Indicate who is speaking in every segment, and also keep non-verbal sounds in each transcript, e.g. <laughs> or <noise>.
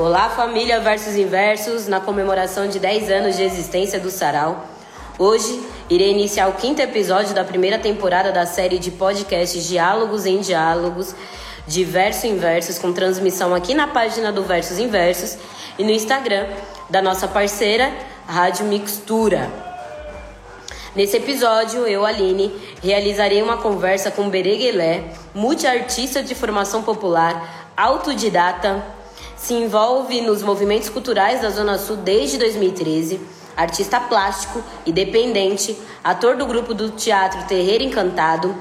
Speaker 1: Olá, família Versos Inversos, na comemoração de 10 anos de existência do Sarau. Hoje irei iniciar o quinto episódio da primeira temporada da série de podcasts Diálogos em Diálogos de Verso Inversos, com transmissão aqui na página do Versos Inversos e no Instagram da nossa parceira Rádio Mixtura. Nesse episódio, eu, Aline, realizarei uma conversa com Bereguelé, multiartista de formação popular, autodidata, se envolve nos movimentos culturais da Zona Sul desde 2013, artista plástico e dependente, ator do grupo do teatro Terreiro Encantado,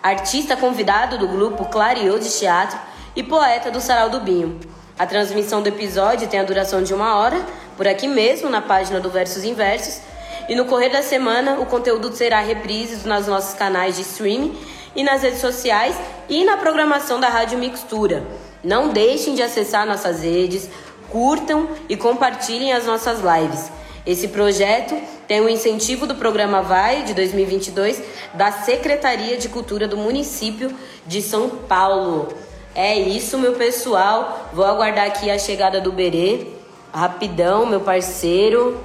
Speaker 1: artista convidado do grupo Clariô de Teatro e poeta do Sarau do Binho. A transmissão do episódio tem a duração de uma hora, por aqui mesmo na página do Versos Inversos, e no correr da semana, o conteúdo será reprises nos nossos canais de streaming e nas redes sociais e na programação da Rádio Mixtura. Não deixem de acessar nossas redes, curtam e compartilhem as nossas lives. Esse projeto tem o incentivo do programa Vai de 2022 da Secretaria de Cultura do município de São Paulo. É isso, meu pessoal. Vou aguardar aqui a chegada do Berê. Rapidão, meu parceiro.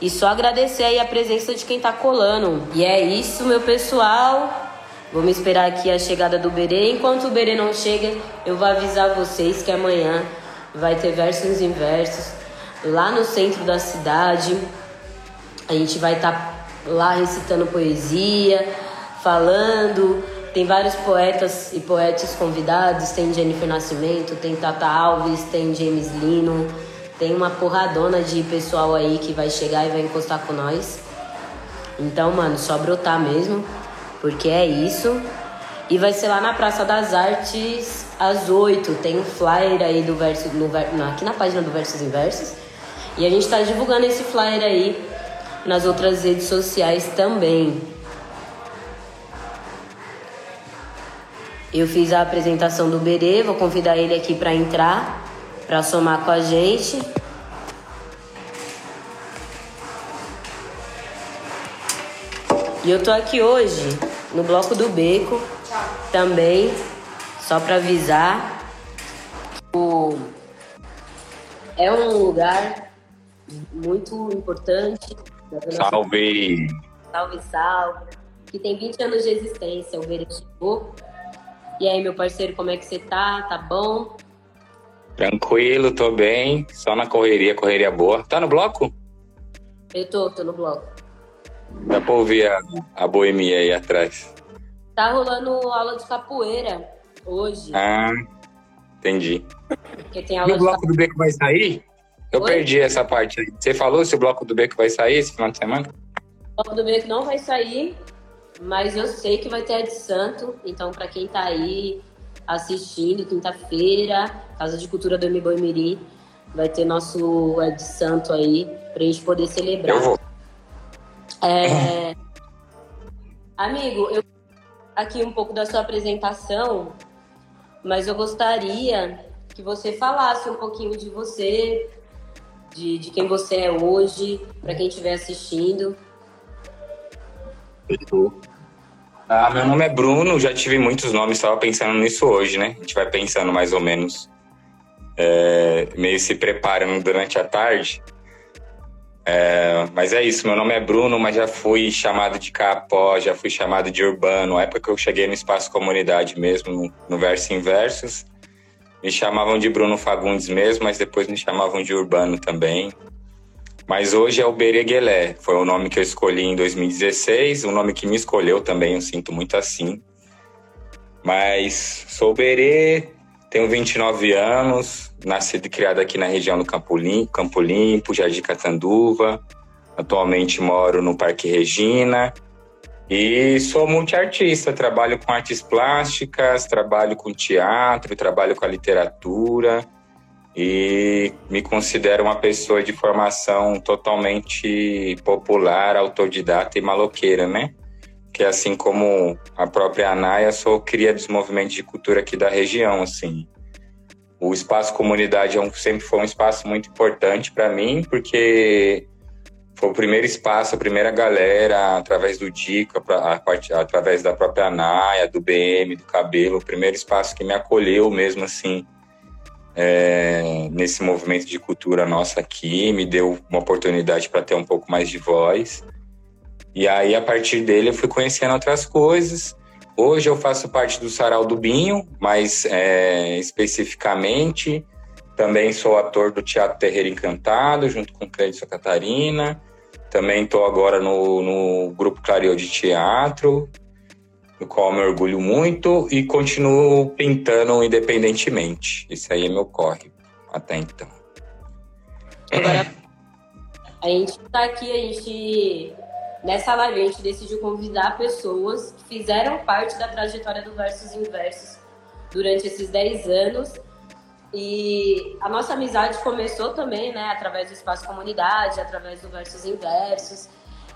Speaker 1: E só agradecer aí a presença de quem tá colando. E é isso, meu pessoal. Vamos esperar aqui a chegada do Berê. Enquanto o Berê não chega, eu vou avisar vocês que amanhã vai ter versos inversos lá no centro da cidade. A gente vai estar tá lá recitando poesia, falando. Tem vários poetas e poetas convidados. Tem Jennifer Nascimento, tem Tata Alves, tem James Lino tem uma porradona de pessoal aí que vai chegar e vai encostar com nós. Então, mano, só brotar mesmo, porque é isso. E vai ser lá na Praça das Artes às 8. Tem um flyer aí do verso, no, aqui na página do Versos Inversos. E a gente tá divulgando esse flyer aí nas outras redes sociais também. Eu fiz a apresentação do Berê, vou convidar ele aqui para entrar para somar com a gente. E eu tô aqui hoje no bloco do Beco também, só para avisar. O... É um lugar muito importante.
Speaker 2: Salve!
Speaker 1: Salve, salve! Que tem 20 anos de existência, o chegou. E aí, meu parceiro, como é que você tá? Tá bom?
Speaker 2: Tranquilo, tô bem. Só na correria, correria boa. Tá no bloco?
Speaker 1: Eu tô, tô no bloco.
Speaker 2: Dá pra ouvir a, a boemia aí atrás.
Speaker 1: Tá rolando aula de capoeira hoje.
Speaker 2: Ah, entendi.
Speaker 1: Porque tem aula
Speaker 2: e o bloco capoeira. do Beco vai sair? Eu Oi? perdi essa parte aí. Você falou se o bloco do Beco vai sair esse final de semana?
Speaker 1: O bloco do Beco não vai sair, mas eu sei que vai ter a de Santo. Então, pra quem tá aí assistindo, quinta-feira, Casa de Cultura do Mboi Mirim. Vai ter nosso Ed Santo aí, pra gente poder celebrar.
Speaker 2: Eu vou.
Speaker 1: É... Amigo, eu aqui um pouco da sua apresentação, mas eu gostaria que você falasse um pouquinho de você, de, de quem você é hoje, para quem estiver assistindo.
Speaker 2: Ah, meu nome é Bruno, já tive muitos nomes, estava pensando nisso hoje, né? A gente vai pensando mais ou menos, é, meio se preparando durante a tarde. É, mas é isso, meu nome é Bruno, mas já fui chamado de capó, já fui chamado de urbano. Na época que eu cheguei no espaço comunidade mesmo, no, Verso Inversos, me chamavam de Bruno Fagundes mesmo, mas depois me chamavam de urbano também. Mas hoje é o Bereguelé, foi o nome que eu escolhi em 2016, o nome que me escolheu também, eu sinto muito assim. Mas sou Berê, tenho 29 anos, nascido e criado aqui na região do Campo Limpo, Campo Limpo Jardim Catanduva. Atualmente moro no Parque Regina e sou multiartista, trabalho com artes plásticas, trabalho com teatro, trabalho com a literatura e me considero uma pessoa de formação totalmente popular, autodidata e maloqueira, né? Que assim como a própria Anaia, sou cria dos movimentos de cultura aqui da região, assim. O espaço comunidade é sempre foi um espaço muito importante para mim, porque foi o primeiro espaço, a primeira galera, através do Dica, através da própria Anaia, do BM, do Cabelo, o primeiro espaço que me acolheu mesmo, assim, é, nesse movimento de cultura nossa aqui, me deu uma oportunidade para ter um pouco mais de voz. E aí, a partir dele, eu fui conhecendo outras coisas. Hoje eu faço parte do Sarau do Binho, mas é, especificamente também sou ator do Teatro Terreiro Encantado, junto com Clédio Catarina. Também estou agora no, no Grupo Clareou de Teatro, do qual me orgulho muito, e continuo pintando independentemente. Isso aí é meu corre até então.
Speaker 1: Agora, a gente está aqui, a gente. Nessa live, a gente decidiu convidar pessoas que fizeram parte da trajetória do Versos Inversos durante esses 10 anos e a nossa amizade começou também, né, através do espaço comunidade, através do versos inversos.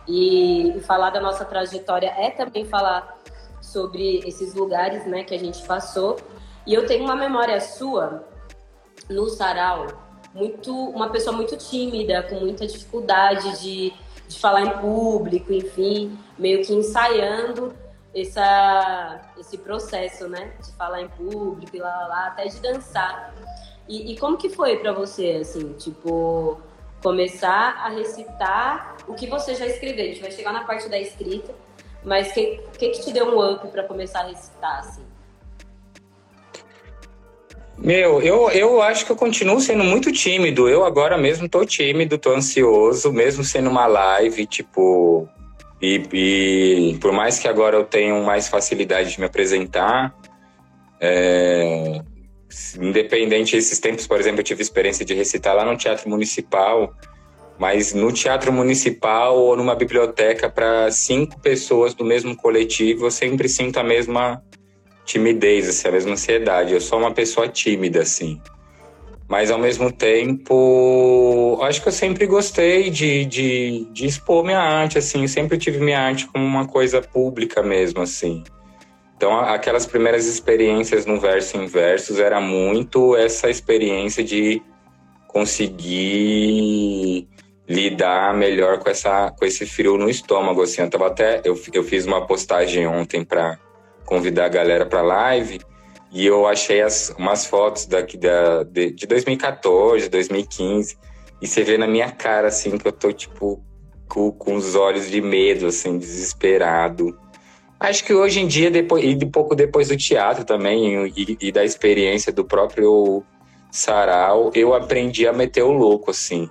Speaker 1: E, e falar da nossa trajetória é também falar sobre esses lugares, né, que a gente passou. E eu tenho uma memória sua no sarau, muito uma pessoa muito tímida, com muita dificuldade de, de falar em público, enfim, meio que ensaiando essa, esse processo, né? De falar em público e lá, lá, lá até de dançar. E, e como que foi para você, assim, tipo, começar a recitar o que você já escreveu? A gente vai chegar na parte da escrita, mas o que, que, que te deu um up para começar a recitar, assim?
Speaker 2: Meu, eu, eu acho que eu continuo sendo muito tímido. Eu agora mesmo tô tímido, tô ansioso, mesmo sendo uma live, tipo, e, e, por mais que agora eu tenha mais facilidade de me apresentar, é, independente desses tempos, por exemplo, eu tive experiência de recitar lá no Teatro Municipal, mas no Teatro Municipal ou numa biblioteca para cinco pessoas do mesmo coletivo, eu sempre sinto a mesma timidez, assim, a mesma ansiedade. Eu sou uma pessoa tímida, assim mas ao mesmo tempo, acho que eu sempre gostei de, de, de expor minha arte, assim, sempre tive minha arte como uma coisa pública mesmo, assim. Então, aquelas primeiras experiências no verso em versos era muito essa experiência de conseguir lidar melhor com essa com esse frio no estômago assim. Eu tava até eu, eu fiz uma postagem ontem para convidar a galera para live e eu achei as, umas fotos daqui da, de, de 2014, 2015. E você vê na minha cara, assim, que eu tô, tipo, com, com os olhos de medo, assim, desesperado. Acho que hoje em dia, depois, e pouco depois do teatro também, e, e da experiência do próprio sarau, eu aprendi a meter o louco, assim.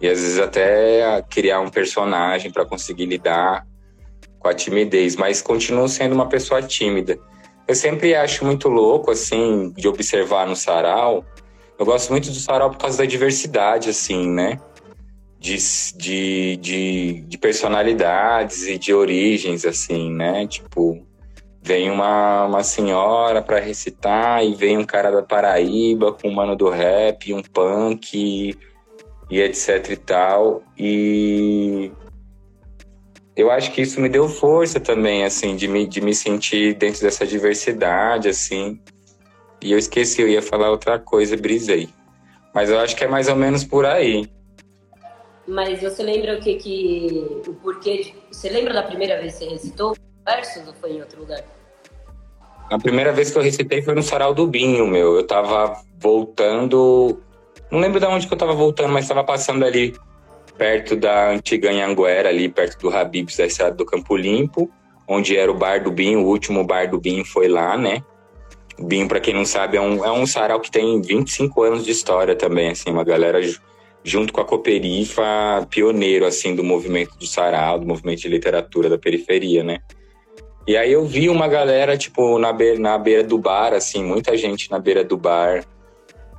Speaker 2: E às vezes até criar um personagem para conseguir lidar com a timidez, mas continuo sendo uma pessoa tímida. Eu sempre acho muito louco, assim, de observar no sarau. Eu gosto muito do sarau por causa da diversidade, assim, né? De, de, de, de personalidades e de origens, assim, né? Tipo, vem uma, uma senhora para recitar e vem um cara da Paraíba com um mano do rap, um punk e, e etc e tal. E eu acho que isso me deu força também, assim, de me, de me sentir dentro dessa diversidade, assim. E eu esqueci, eu ia falar outra coisa, brisei. Mas eu acho que é mais ou menos por aí.
Speaker 1: Mas você lembra o que que. o porquê. De, você lembra da primeira vez que você recitou versos ou foi em outro lugar?
Speaker 2: A primeira vez que eu recitei foi no Sarau do Binho, meu. Eu tava voltando. Não lembro de onde que eu tava voltando, mas tava passando ali perto da antiga Anhanguera, ali perto do Habibs, da estrada do Campo Limpo, onde era o bar do Binho, o último bar do Binho foi lá, né? Binho, para quem não sabe, é um, é um sarau que tem 25 anos de história também, assim, uma galera junto com a Cooperifa, pioneiro, assim, do movimento do sarau, do movimento de literatura da periferia, né? E aí eu vi uma galera, tipo, na beira, na beira do bar, assim, muita gente na beira do bar,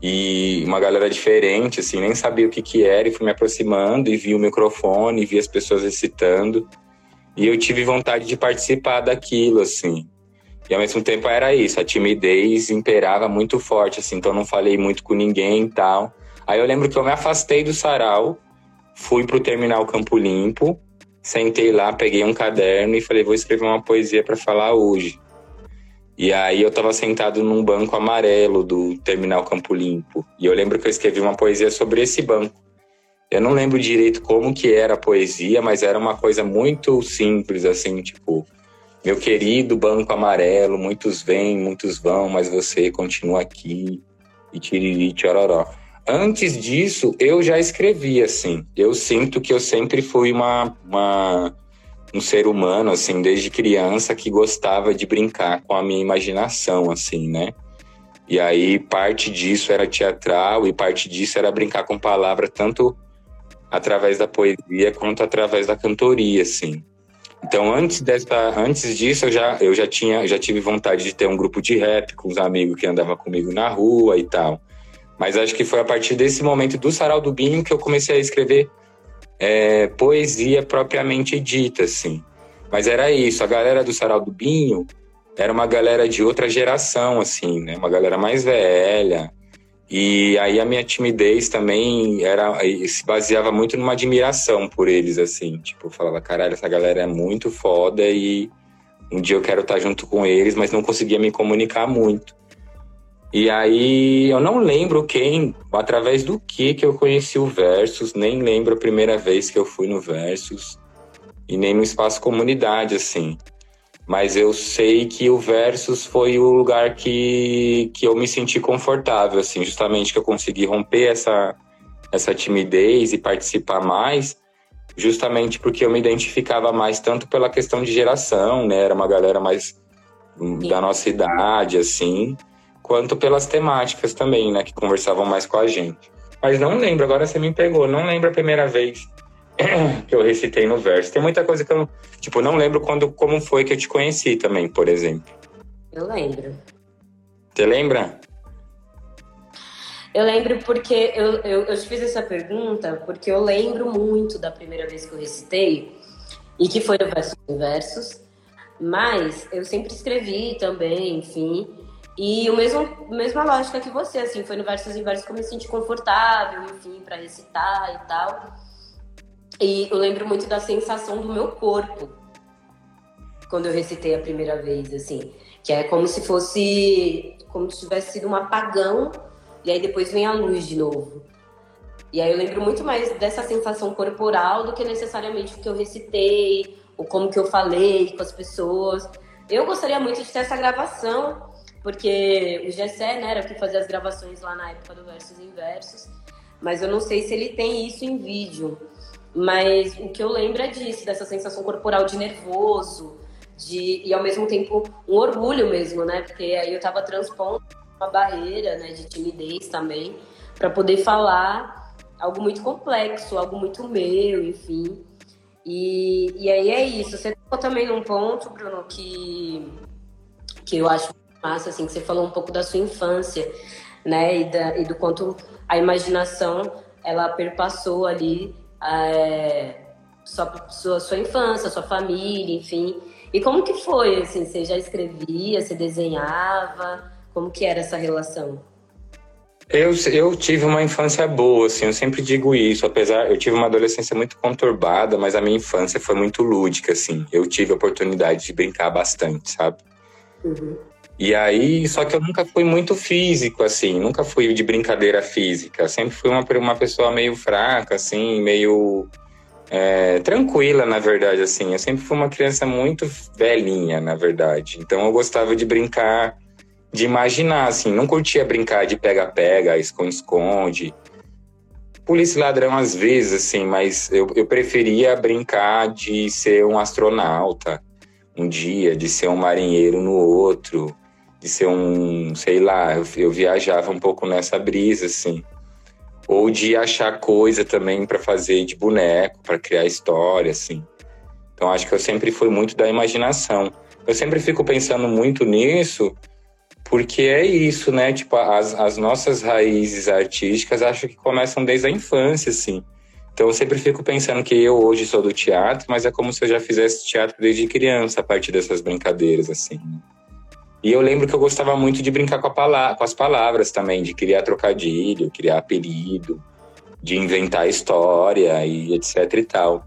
Speaker 2: e uma galera diferente, assim, nem sabia o que que era e fui me aproximando e vi o microfone, vi as pessoas recitando e eu tive vontade de participar daquilo, assim. E ao mesmo tempo era isso, a timidez imperava muito forte, assim, então não falei muito com ninguém e tal. Aí eu lembro que eu me afastei do sarau, fui pro terminal Campo Limpo, sentei lá, peguei um caderno e falei, vou escrever uma poesia para falar hoje. E aí eu estava sentado num banco amarelo do Terminal Campo Limpo. E eu lembro que eu escrevi uma poesia sobre esse banco. Eu não lembro direito como que era a poesia, mas era uma coisa muito simples, assim, tipo... Meu querido banco amarelo, muitos vêm, muitos vão, mas você continua aqui. e tiriri, tchororó. Antes disso, eu já escrevi, assim. Eu sinto que eu sempre fui uma, uma, um ser humano, assim, desde criança, que gostava de brincar com a minha imaginação, assim, né? E aí, parte disso era teatral e parte disso era brincar com palavra, tanto através da poesia quanto através da cantoria, assim. Então, antes dessa, antes disso, eu já, eu já tinha, já tive vontade de ter um grupo de rap com os amigos que andavam comigo na rua e tal. Mas acho que foi a partir desse momento do Sarau do Binho que eu comecei a escrever é, poesia propriamente dita, assim. Mas era isso, a galera do Sarau do Binho era uma galera de outra geração, assim, né? Uma galera mais velha. E aí a minha timidez também era se baseava muito numa admiração por eles, assim. Tipo, eu falava, caralho, essa galera é muito foda e um dia eu quero estar junto com eles, mas não conseguia me comunicar muito. E aí eu não lembro quem, através do que que eu conheci o Versus, nem lembro a primeira vez que eu fui no Versus e nem no espaço comunidade assim. Mas eu sei que o Versus foi o lugar que, que eu me senti confortável assim, justamente que eu consegui romper essa essa timidez e participar mais, justamente porque eu me identificava mais tanto pela questão de geração, né? Era uma galera mais da nossa idade assim quanto pelas temáticas também, né, que conversavam mais com a gente. Mas não lembro, agora você me pegou, não lembro a primeira vez <clears throat> que eu recitei no verso. Tem muita coisa que eu, tipo, não lembro quando, como foi que eu te conheci também, por exemplo.
Speaker 1: Eu lembro.
Speaker 2: Você lembra?
Speaker 1: Eu lembro porque eu, eu, eu te fiz essa pergunta porque eu lembro muito da primeira vez que eu recitei e que foi no Versos Versos, mas eu sempre escrevi também, enfim. E o mesmo mesma lógica que você, assim, foi no versos e versos que eu me senti confortável, enfim, para recitar e tal. E eu lembro muito da sensação do meu corpo quando eu recitei a primeira vez, assim, que é como se fosse como se tivesse sido um apagão e aí depois vem a luz de novo. E aí eu lembro muito mais dessa sensação corporal do que necessariamente o que eu recitei, ou como que eu falei com as pessoas. Eu gostaria muito de ter essa gravação porque o Gessé, né, era que fazia as gravações lá na época do Versos Inversos, mas eu não sei se ele tem isso em vídeo. Mas o que eu lembro é disso, dessa sensação corporal de nervoso, de e ao mesmo tempo um orgulho mesmo, né? Porque aí eu tava transpondo uma barreira, né, de timidez também, para poder falar algo muito complexo, algo muito meu, enfim. E, e aí é isso. Você tocou também num ponto, Bruno, que, que eu acho massa, assim, que você falou um pouco da sua infância, né? E, da, e do quanto a imaginação ela perpassou ali é, sua, sua, sua infância, sua família, enfim. E como que foi, assim? Você já escrevia, você desenhava? Como que era essa relação?
Speaker 2: Eu, eu tive uma infância boa, assim, eu sempre digo isso, apesar, eu tive uma adolescência muito conturbada, mas a minha infância foi muito lúdica, assim, eu tive a oportunidade de brincar bastante, sabe? Uhum. E aí, só que eu nunca fui muito físico, assim, nunca fui de brincadeira física. Sempre fui uma, uma pessoa meio fraca, assim, meio é, tranquila, na verdade, assim. Eu sempre fui uma criança muito velhinha, na verdade. Então eu gostava de brincar, de imaginar, assim. Não curtia brincar de pega-pega, esconde-esconde. Polícia ladrão às vezes, assim, mas eu, eu preferia brincar de ser um astronauta um dia, de ser um marinheiro no outro de ser um, sei lá, eu, viajava um pouco nessa brisa, assim. Ou de achar coisa também para fazer de boneco, para criar história, assim. Então acho que eu sempre fui muito da imaginação. Eu sempre fico pensando muito nisso, porque é isso, né? Tipo, as, as nossas raízes artísticas acho que começam desde a infância, assim. Então eu sempre fico pensando que eu hoje sou do teatro, mas é como se eu já fizesse teatro desde criança, a partir dessas brincadeiras, assim. E eu lembro que eu gostava muito de brincar com, palavra, com as palavras também, de criar trocadilho, criar apelido, de inventar história e etc e tal.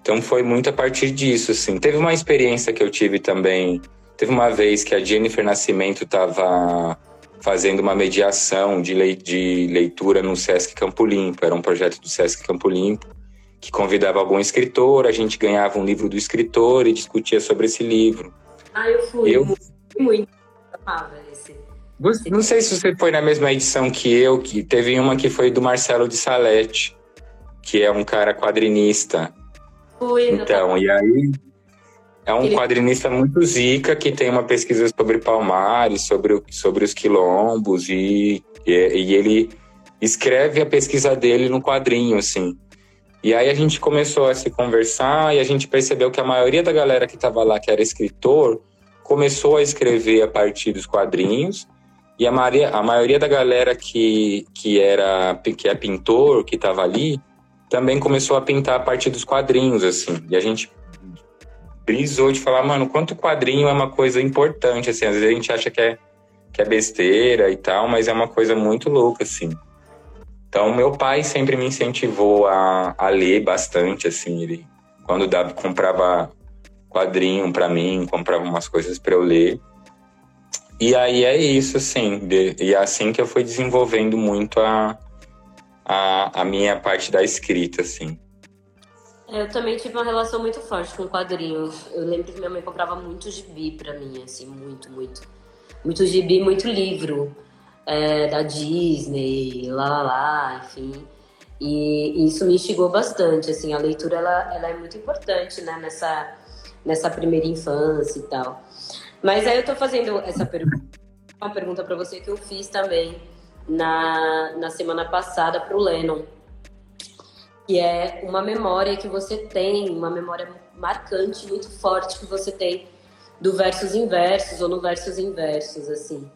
Speaker 2: Então foi muito a partir disso, assim. Teve uma experiência que eu tive também. Teve uma vez que a Jennifer Nascimento estava fazendo uma mediação de, de leitura no Sesc Campo Limpo. Era um projeto do Sesc Campo Limpo que convidava algum escritor, a gente ganhava um livro do escritor e discutia sobre esse livro.
Speaker 1: Ah, eu fui. Eu... Muito. Amava esse.
Speaker 2: Não sei se você foi na mesma edição que eu, que teve uma que foi do Marcelo de Salete, que é um cara quadrinista.
Speaker 1: Fui,
Speaker 2: então, e aí é um
Speaker 1: Ele-
Speaker 2: quadrinista muito zica que tem uma pesquisa sobre Palmares, sobre, o- sobre os quilombos e, e, e ele escreve a pesquisa dele no quadrinho, assim. E aí a gente começou a se conversar e a gente percebeu que a maioria da galera que estava lá, que era escritor, começou a escrever a partir dos quadrinhos e a, maioria- a maioria da galera que, que, era, que é pintor, que estava ali, também começou a pintar a partir dos quadrinhos, assim. E a gente brisou de falar, mano, quanto quadrinho é uma coisa importante, assim. Às vezes a gente acha que é, que é besteira e tal, mas é uma coisa muito louca, assim. Então, meu pai sempre me incentivou a, a ler bastante, assim. Ele, quando dava, comprava quadrinho para mim, comprava umas coisas para eu ler. E aí é isso, assim. de- e é assim que eu fui desenvolvendo muito a, a, a minha parte da escrita, assim.
Speaker 1: Eu também tive uma relação muito forte com quadrinhos. Eu lembro que minha mãe comprava muito gibi pra mim, assim, muito, muito. Muito gibi, muito livro é, da Disney, lá, lá, lá, enfim. E isso me instigou bastante, assim, a leitura, ela, ela é muito importante, né, nessa, nessa primeira infância e tal. Mas aí eu tô fazendo essa pergunta, uma pergunta pra você que eu fiz também na, na semana passada pro Lennon que é uma memória que você tem, uma memória marcante, muito forte que você tem do versos inversos ou no versos inversos, assim.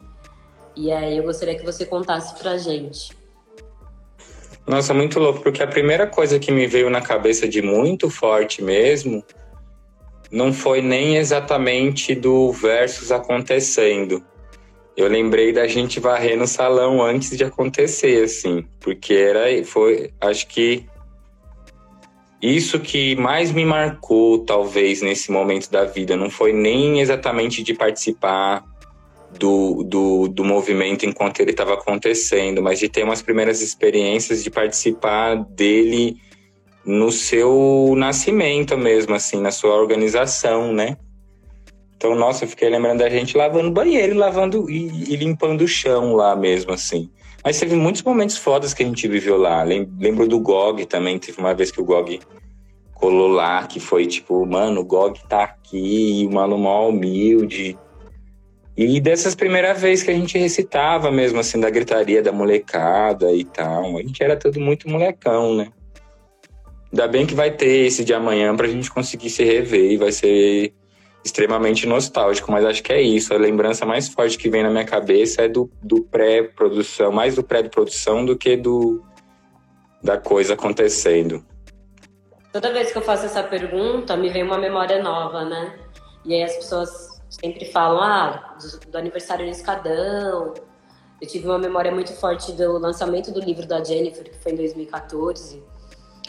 Speaker 1: E aí eu gostaria que você contasse pra gente.
Speaker 2: Nossa, muito louco, porque a primeira coisa que me veio na cabeça de muito forte mesmo não foi nem exatamente do versus acontecendo. Eu lembrei da gente varrer no salão antes de acontecer, assim, porque era, foi, acho que isso que mais me marcou, talvez, nesse momento da vida, não foi nem exatamente de participar do, do, do movimento enquanto ele estava acontecendo, mas de ter umas primeiras experiências de participar dele no seu nascimento mesmo, assim, na sua organização, né? Então, nossa, eu fiquei lembrando da gente lavando banheiro, lavando e, e limpando o chão lá mesmo, assim. Mas teve muitos momentos fodas que a gente viveu lá. Lem- Lembro do GOG também, teve uma vez que o GOG colou lá, que foi tipo, mano, o GOG tá aqui, o mano mó humilde. E dessas primeiras vezes que a gente recitava mesmo, assim, da gritaria da molecada e tal. A gente era tudo muito molecão, né? Ainda bem que vai ter esse de amanhã pra gente conseguir se rever e vai ser extremamente nostálgico, mas acho que é isso. A lembrança mais forte que vem na minha cabeça é do, do pré-produção, mais do pré-produção do que do da coisa acontecendo.
Speaker 1: Toda vez que eu faço essa pergunta, me vem uma memória nova, né? E aí as pessoas sempre falam, ah, do, do aniversário do Escadão. Eu tive uma memória muito forte do lançamento do livro da Jennifer, que foi em 2014,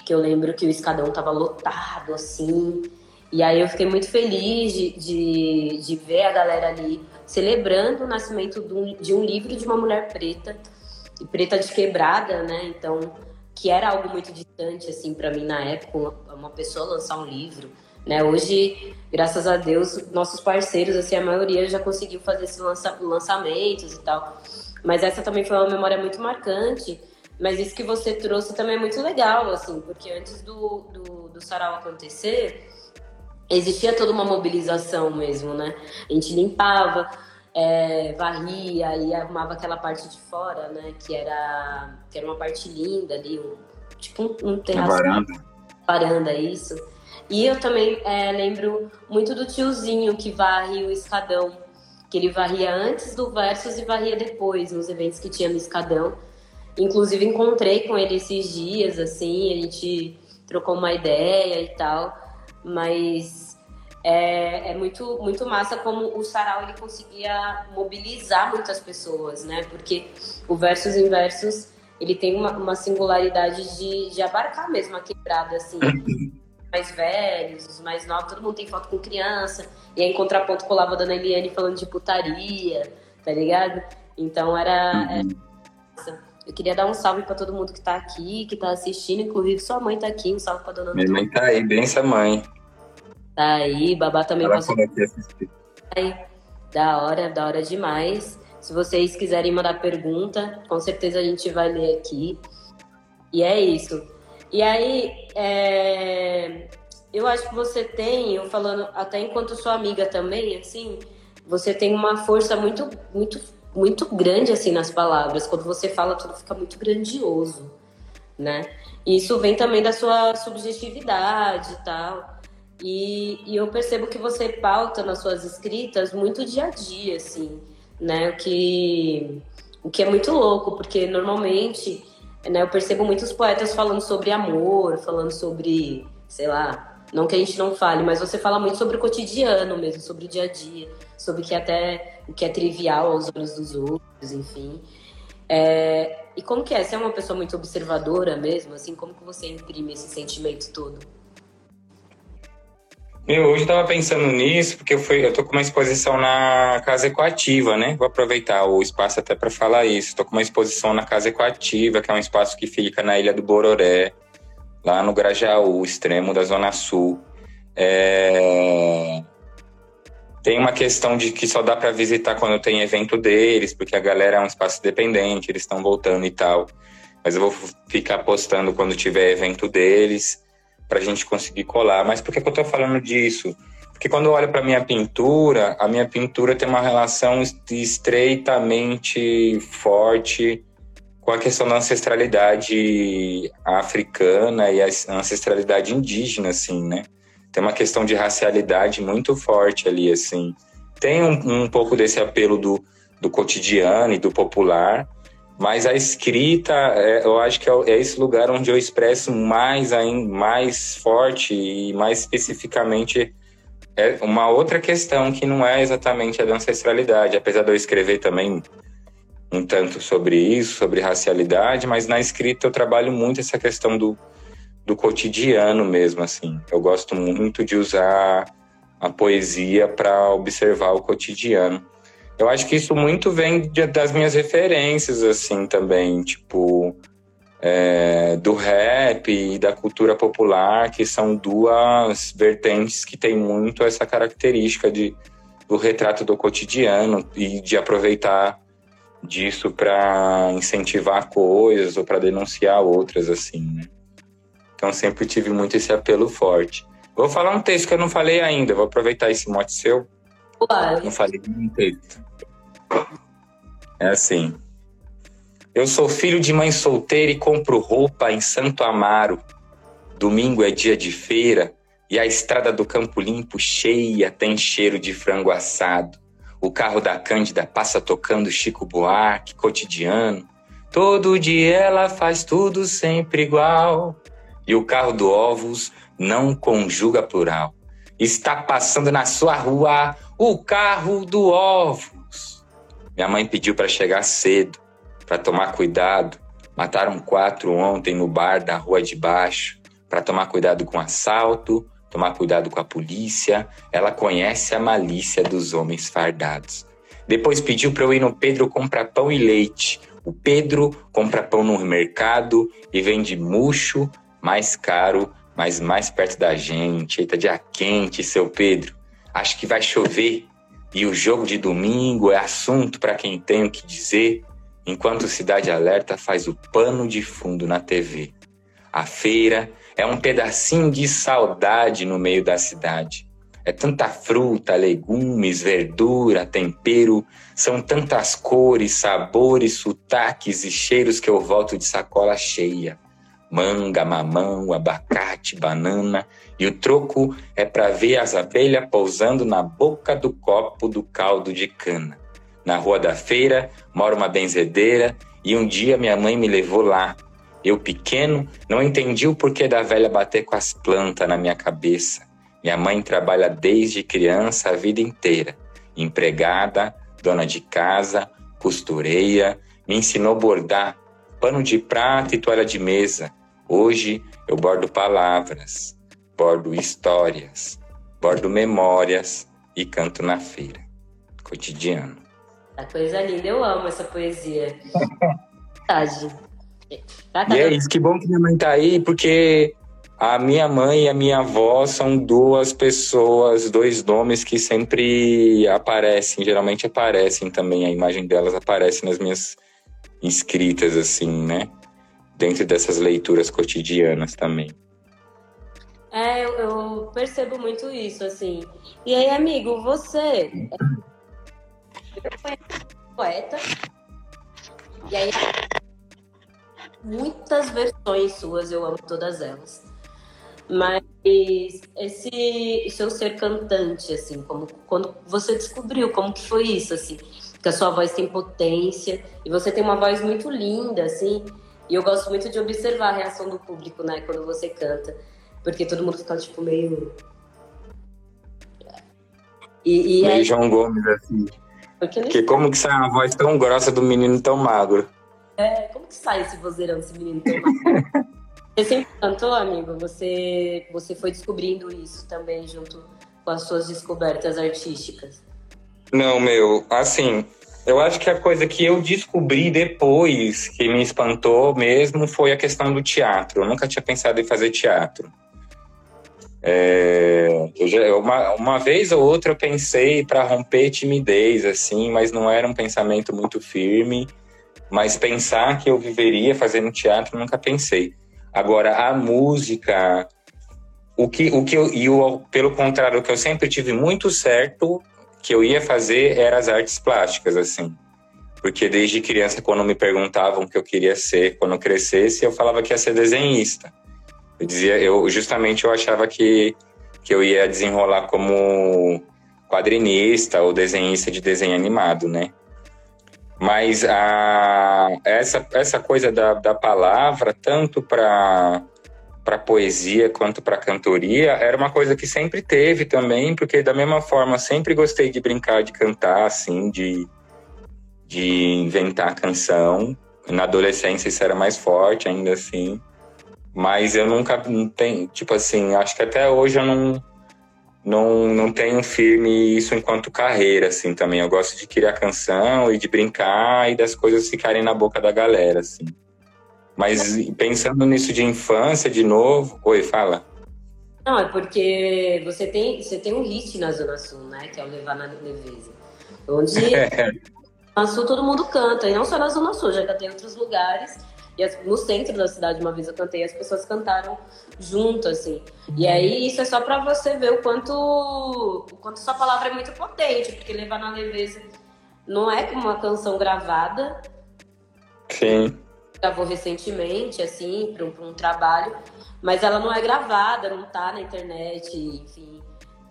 Speaker 1: que eu lembro que o Escadão tava lotado, assim. E aí eu fiquei muito feliz de, de, de ver a galera ali celebrando o nascimento de um, de um livro de uma mulher preta, e preta de quebrada, né? Então, que era algo muito distante, assim, para mim na época, uma, uma pessoa lançar um livro. Né? Hoje, graças a Deus, nossos parceiros, assim, a maioria já conseguiu fazer esses lança lançamentos e tal. Mas essa também foi uma memória muito marcante. Mas isso que você trouxe também é muito legal, assim, porque antes do, do, do sarau acontecer, existia toda uma mobilização mesmo, né? A gente limpava, é, varria e arrumava aquela parte de fora, né? Que era, que era uma parte linda ali, um, tipo um, um terraço.
Speaker 2: varanda.
Speaker 1: Varanda, isso. E eu também é, lembro muito do tiozinho que varre o escadão, que ele varria antes do Versus e varria depois, nos eventos que tinha no escadão. Inclusive encontrei com ele esses dias, assim, a gente trocou uma ideia e tal, mas é, é, muito, muito massa como o sarau ele conseguia mobilizar muitas pessoas, né? Porque o Versus em Versus ele tem uma, uma singularidade de, de abarcar mesmo a quebrada, assim. <coughs> mais velhos, os mais novos, todo mundo tem foto com criança. E aí, em contraponto, colava a dona Eliane falando de putaria, tá ligado? Então era. era... Eu queria dar um salve para todo mundo que tá aqui, que tá assistindo, inclusive sua mãe tá aqui, um salve pra dona
Speaker 2: Minha mãe tá aí, bem essa mãe.
Speaker 1: Tá aí, babá também
Speaker 2: Ela
Speaker 1: passou
Speaker 2: assistir.
Speaker 1: aí. Da hora, da hora demais. Se vocês quiserem mandar pergunta, com certeza a gente vai ler aqui. E é isso. E aí, é... eu acho que você tem, eu falando até enquanto sua amiga também, assim, você tem uma força muito, muito, muito grande assim nas palavras. Quando você fala, tudo fica muito grandioso, né? E isso vem também da sua subjetividade e tal. E, e eu percebo que você pauta nas suas escritas muito dia a dia, assim, né? O que, o que é muito louco, porque normalmente né, eu percebo muitos poetas falando sobre amor, falando sobre, sei lá, não que a gente não fale, mas você fala muito sobre o cotidiano mesmo, sobre o dia a dia, sobre o que é até o que é trivial aos olhos dos outros, enfim. É, e como que é? Você é uma pessoa muito observadora mesmo? Assim, como que você imprime esse sentimento todo?
Speaker 2: Eu hoje estava pensando nisso, porque eu, fui, eu tô com uma exposição na Casa Ecoativa, né? Vou aproveitar o espaço até para falar isso. Estou com uma exposição na Casa Ecoativa, que é um espaço que fica na Ilha do Bororé, lá no Grajaú, extremo da Zona Sul. É... Tem uma questão de que só dá para visitar quando tem evento deles, porque a galera é um espaço dependente, eles estão voltando e tal. Mas eu vou ficar postando quando tiver evento deles para a gente conseguir colar. Mas por que, que eu estou falando disso? Porque quando eu olho para minha pintura, a minha pintura tem uma relação estreitamente forte com a questão da ancestralidade africana e a ancestralidade indígena, assim, né? Tem uma questão de racialidade muito forte ali, assim. Tem um, um pouco desse apelo do, do cotidiano e do popular, mas a escrita, é, eu acho que é, é, esse lugar onde eu expresso mais, ainda, mais forte e mais especificamente é uma outra questão que não é exatamente a da ancestralidade, apesar de eu escrever também um tanto sobre isso, sobre racialidade, mas na escrita eu trabalho muito essa questão do, do cotidiano mesmo, assim. Eu gosto muito de usar a poesia para observar o cotidiano. Eu acho que isso muito vem de, das minhas referências, assim, também, tipo, é, do rap e da cultura popular, que são duas vertentes que têm muito essa característica de, do retrato do cotidiano e de aproveitar disso para incentivar coisas ou para denunciar outras, assim, né? Então sempre tive muito esse apelo forte. Vou falar um texto que eu não falei ainda, vou aproveitar esse mote seu. Claro. Não falei nenhum texto. É assim. Eu sou filho de mãe solteira e compro roupa em Santo Amaro. Domingo é dia de feira e a estrada do Campo Limpo cheia tem cheiro de frango assado. O carro da Cândida passa tocando Chico Buarque, cotidiano. Todo dia ela faz tudo sempre igual. E o carro do Ovos não conjuga plural. Está passando na sua rua o carro do Ovos. Minha mãe pediu para chegar cedo, para tomar cuidado. Mataram quatro ontem no bar da rua de baixo, para tomar cuidado com assalto, tomar cuidado com a polícia, ela conhece a malícia dos homens fardados. Depois pediu para eu ir no Pedro comprar pão e leite. O Pedro compra pão no mercado e vende murcho, mais caro, mas mais perto da gente. Eita, dia quente, seu Pedro. Acho que vai chover. E o jogo de domingo é assunto para quem tem o que dizer, enquanto Cidade Alerta faz o pano de fundo na TV. A feira é um pedacinho de saudade no meio da cidade. É tanta fruta, legumes, verdura, tempero, são tantas cores, sabores, sotaques e cheiros que eu volto de sacola cheia. Manga, mamão, abacate, banana, e o troco é para ver as abelhas pousando na boca do copo do caldo de cana. Na rua da feira mora uma benzedeira e um dia minha mãe me levou lá eu, pequeno, não entendi o porquê da velha bater com as plantas na minha cabeça. Minha mãe trabalha desde criança a vida inteira. Empregada, dona de casa, costureira, me ensinou a bordar, pano de prata e toalha de mesa. Hoje eu bordo palavras, bordo histórias, bordo memórias e canto na feira. Cotidiano.
Speaker 1: A coisa linda, eu amo essa poesia. <laughs> Verdade.
Speaker 2: Tá, tá e é isso, que bom que minha mãe tá aí, porque A minha mãe e a minha avó são duas pessoas, dois nomes que sempre aparecem, geralmente aparecem também, a imagem delas aparece nas minhas escritas, assim, né? Dentro dessas leituras cotidianas também.
Speaker 1: É, eu, eu percebo muito isso, assim. E aí, amigo, você foi poeta, e aí muitas versões suas, eu amo todas elas. Mas esse seu ser cantante, assim, como quando você descobriu, como que foi isso, assim? Que a sua voz tem potência e você tem uma voz muito linda, assim. E eu gosto muito de observar a reação do público, né, quando você canta, porque todo mundo fica tipo meio
Speaker 2: e, e meio aí... João Gomes assim. Porque, porque como que sai uma voz tão grossa do menino tão magro?
Speaker 1: É, como que sai esse vozeirão desse menino tão? Você sempre cantou, amigo? Você, você foi descobrindo isso também junto com as suas descobertas artísticas?
Speaker 2: Não, meu, assim, eu acho que a coisa que eu descobri depois, que me espantou mesmo, foi a questão do teatro. Eu nunca tinha pensado em fazer teatro. É, eu já, uma, uma vez ou outra eu pensei para romper timidez, assim, mas não era um pensamento muito firme. Mas pensar que eu viveria fazendo teatro, nunca pensei. Agora, a música, o que, o que eu, e o, pelo contrário, o que eu sempre tive muito certo que eu ia fazer era as artes plásticas, assim. Porque desde criança, quando me perguntavam o que eu queria ser quando eu crescesse, eu falava que ia ser desenhista. Eu dizia, eu justamente eu achava que, que eu ia desenrolar como quadrinista ou desenhista de desenho animado, né? Mas a, essa, essa coisa da, da palavra, tanto para para poesia quanto para cantoria era uma coisa que sempre teve também, porque da mesma forma sempre gostei de brincar, de cantar, assim, de, de inventar canção. Na adolescência isso era mais forte ainda assim, mas eu nunca não tenho, tipo assim, acho que até hoje eu não não, não tenho firme isso enquanto carreira, assim, também. Eu gosto de criar canção e de brincar e das coisas ficarem na boca da galera, assim. Mas pensando nisso de infância, de novo... Oi, fala.
Speaker 1: Não, é porque você tem, você tem um hit na Zona Sul, né? Que é o Levar na Leveza. Onde <laughs> na Sul todo mundo canta. E não só na Zona Sul, já cantei em outros lugares. E no centro da cidade, uma vez eu cantei, as pessoas cantaram junto, assim. E aí isso é só para você ver o quanto, o quanto sua palavra é muito potente, porque levar na leveza não é como uma canção gravada.
Speaker 2: Sim.
Speaker 1: Gravou recentemente, assim, para um, um trabalho, mas ela não é gravada, não tá na internet, enfim,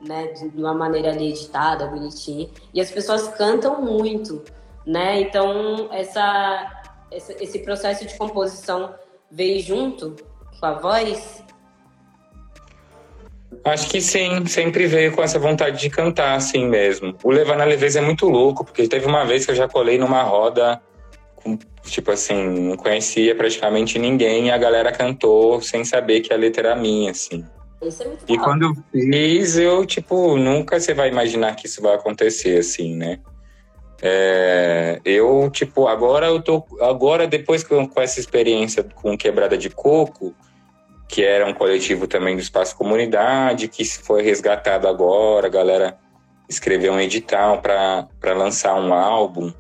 Speaker 1: né, de uma maneira ali editada, bonitinha. E as pessoas cantam muito, né? Então, essa esse processo de composição veio junto com a voz?
Speaker 2: Acho que sim, sempre veio com essa vontade de cantar, assim mesmo. O Levar na Leveza é muito louco, porque teve uma vez que eu já colei numa roda, com, tipo assim, não conhecia praticamente ninguém e a galera cantou sem saber que a letra era minha, assim.
Speaker 1: Isso é muito
Speaker 2: e quando eu fiz, eu, tipo, nunca você vai imaginar que isso vai acontecer, assim, né? É, eu, tipo, agora eu tô. Agora, depois com, com essa experiência com Quebrada de Coco, que era um coletivo também do Espaço Comunidade, que foi resgatado agora, a galera escreveu um edital para lançar um álbum.